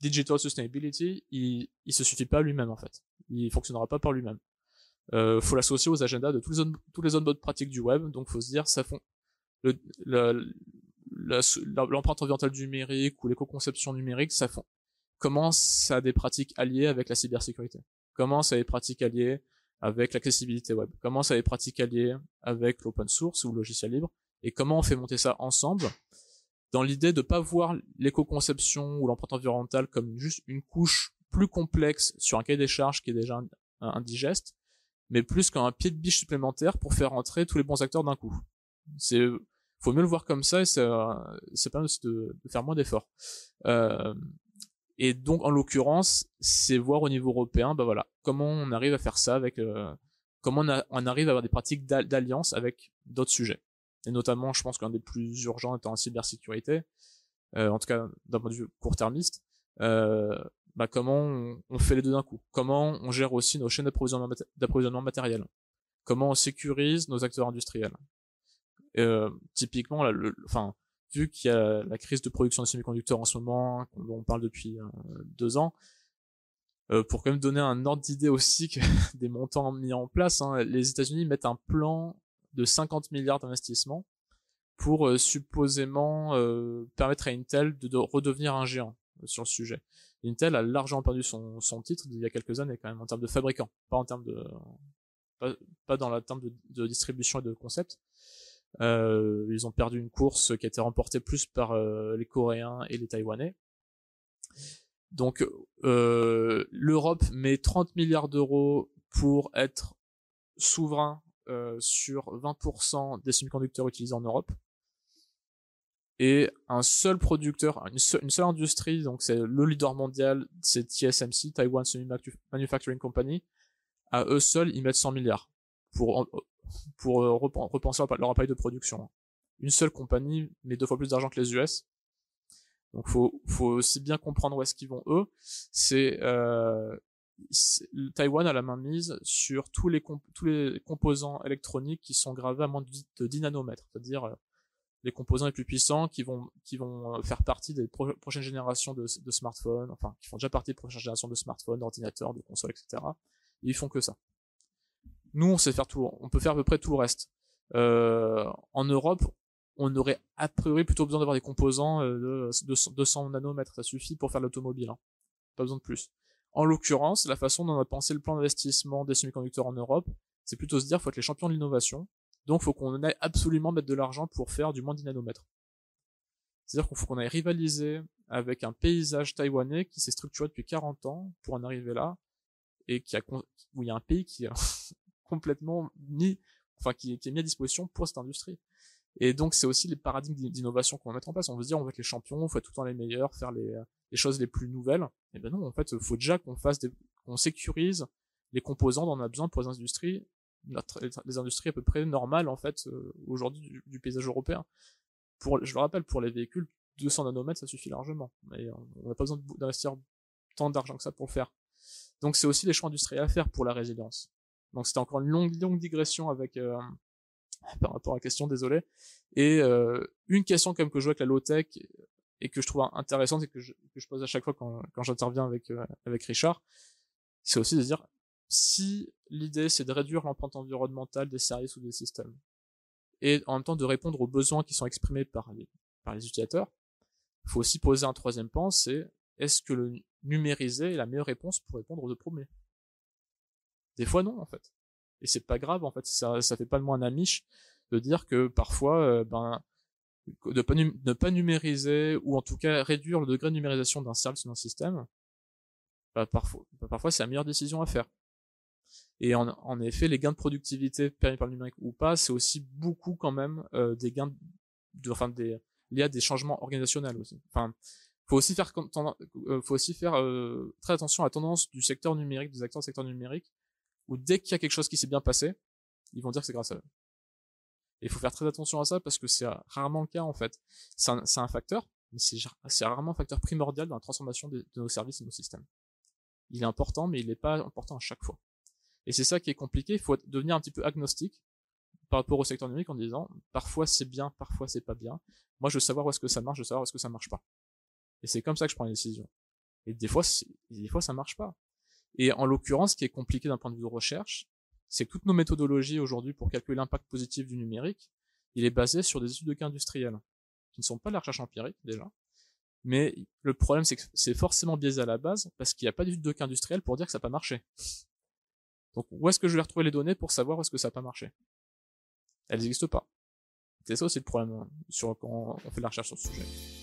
digital sustainability, il, il se suffit pas lui-même en fait. Il fonctionnera pas par lui-même. Euh, faut l'associer aux agendas de tous les zones, tous les zones bonnes pratiques du web. Donc faut se dire, ça font le, l'empreinte environnementale numérique ou l'éco-conception numérique, ça font comment ça a des pratiques alliées avec la cybersécurité Comment ça a des pratiques alliées avec l'accessibilité web? Comment ça a des pratiques alliées avec l'open source ou le logiciel libre? Et comment on fait monter ça ensemble dans l'idée de pas voir l'éco-conception ou l'empreinte environnementale comme juste une couche plus complexe sur un cahier des charges qui est déjà indigeste, mais plus qu'un pied de biche supplémentaire pour faire entrer tous les bons acteurs d'un coup? C'est faut mieux le voir comme ça et ça, ça permet aussi de, faire moins d'efforts. Euh, et donc en l'occurrence, c'est voir au niveau européen, bah voilà, comment on arrive à faire ça avec, euh, comment on, on, arrive à avoir des pratiques d'alliance avec d'autres sujets. Et notamment, je pense qu'un des plus urgents étant en cybersécurité, euh, en tout cas d'un point de vue court-termiste, euh, bah comment on, fait les deux d'un coup. Comment on gère aussi nos chaînes d'approvisionnement matériel. Comment on sécurise nos acteurs industriels. Euh, Typiquement, là, le, enfin, vu qu'il y a la crise de production de semi-conducteurs en ce moment, dont on parle depuis euh, deux ans, euh, pour quand même donner un ordre d'idée aussi que des montants mis en place, hein, les États-Unis mettent un plan de 50 milliards d'investissements pour euh, supposément euh, permettre à Intel de, redevenir un géant sur le sujet. Intel a largement perdu son, son titre il y a quelques années quand même en termes de fabricant, pas en termes de pas, dans la terme de, de, distribution et de concept. Euh, ils ont perdu une course qui a été remportée plus par les Coréens et les Taïwanais. Donc l'Europe met 30 milliards d'euros pour être souverain euh, sur 20% des semi-conducteurs utilisés en Europe. Et un seul producteur, une, seule, industrie, donc c'est le leader mondial, c'est TSMC, Taiwan Semi Manufacturing Company. À eux seuls, ils mettent 100 milliards pour, pour euh, repenser leur appareil de production. Une seule compagnie met deux fois plus d'argent que les US. Donc faut, faut aussi bien comprendre où est-ce qu'ils vont eux. C'est euh, Taïwan a la main mise sur tous les, composants électroniques qui sont gravés à moins de 10 nanomètres, c'est-à-dire euh, les composants les plus puissants qui vont, euh, faire partie des prochaines générations de, smartphones, enfin, qui font déjà partie des prochaines générations de smartphones, d'ordinateurs, de consoles, etc. Et ils font que ça. Nous, on sait faire tout, on peut faire à peu près tout le reste. Euh, en Europe, on aurait a priori plutôt besoin d'avoir des composants euh, de 200 nanomètres, ça suffit pour faire l'automobile, hein. pas besoin de plus. En l'occurrence, la façon dont on a pensé le plan d'investissement des semi-conducteurs en Europe, c'est plutôt se dire faut être les champions de l'innovation. Donc faut qu'on aille absolument mettre de l'argent pour faire du moins 10 nanomètres. C'est-à-dire qu'il faut qu'on aille rivaliser avec un paysage taïwanais qui s'est structuré depuis 40 ans pour en arriver là et qui a où il y a un pays qui a complètement mis enfin qui, qui est mis à disposition pour cette industrie. Et donc, c'est aussi les paradigmes d'innovation qu'on va mettre en place. On veut dire, on veut être les champions, on faut être tout le temps les meilleurs, faire les, les choses les plus nouvelles. Et ben non, en fait, faut déjà qu'on fasse des, qu'on sécurise les composants dont on a besoin pour les industries, les industries à peu près normales, en fait, euh, aujourd'hui du, paysage européen. Pour, je le rappelle, pour les véhicules, 200 nanomètres, ça suffit largement. Mais on n'a pas besoin d'investir tant d'argent que ça pour le faire. Donc, c'est aussi les choix industriels à faire pour la résilience. Donc, c'était encore une longue, longue digression avec, euh, par rapport à la question, désolé. Et euh, une question quand même que je vois avec la low-tech et que je trouve intéressante et que je, que je pose à chaque fois quand, quand j'interviens avec, euh, avec Richard, c'est aussi de dire si l'idée c'est de réduire l'empreinte environnementale des services ou des systèmes et en même temps de répondre aux besoins qui sont exprimés par les, par les utilisateurs, il faut aussi poser un troisième pan, c'est est-ce que le numériser est la meilleure réponse pour répondre aux deux premiers? Des fois non en fait. Et c'est pas grave en fait, ça ça fait pas de moi un amiche de dire que parfois euh, ben de pas ne pas numériser ou en tout cas réduire le degré de numérisation d'un service ou d'un système, bah, parfois bah, parfois c'est la meilleure décision à faire. Et en, en, effet, les gains de productivité permis par le numérique ou pas, c'est aussi beaucoup quand même euh, des gains de, enfin des liés à des changements organisationnels aussi. Enfin, faut aussi faire euh, faut aussi faire euh, très attention à la tendance du secteur numérique, des acteurs du secteur numérique, où dès qu'il y a quelque chose qui s'est bien passé, ils vont dire que c'est grâce à eux. Et il faut faire très attention à ça parce que c'est rarement le cas en fait. C'est un, facteur, mais c'est rarement un facteur primordial dans la transformation de, de nos services et de nos systèmes. Il est important, mais il n'est pas important à chaque fois. Et c'est ça qui est compliqué. Il faut devenir un petit peu agnostique par rapport au secteur numérique en disant parfois c'est bien, parfois c'est pas bien. Moi, je veux savoir où est-ce que ça marche, je veux savoir où est-ce que ça marche pas. Et c'est comme ça que je prends les décisions. Et des fois, des fois, ça marche pas. Et en l'occurrence, ce qui est compliqué d'un point de vue de recherche, c'est que toutes nos méthodologies aujourd'hui pour calculer l'impact positif du numérique, il est basé sur des études de cas industriels, qui ne sont pas de la recherche empirique déjà. Mais le problème, c'est que c'est forcément biaisé à la base, parce qu'il n'y a pas d'études de cas industriels pour dire que ça n'a pas marché. Donc où est-ce que je vais retrouver les données pour savoir où est-ce que ça n'a pas marché? Elles n'existent pas. C'est ça aussi le problème hein, sur quand on fait de la recherche sur ce sujet.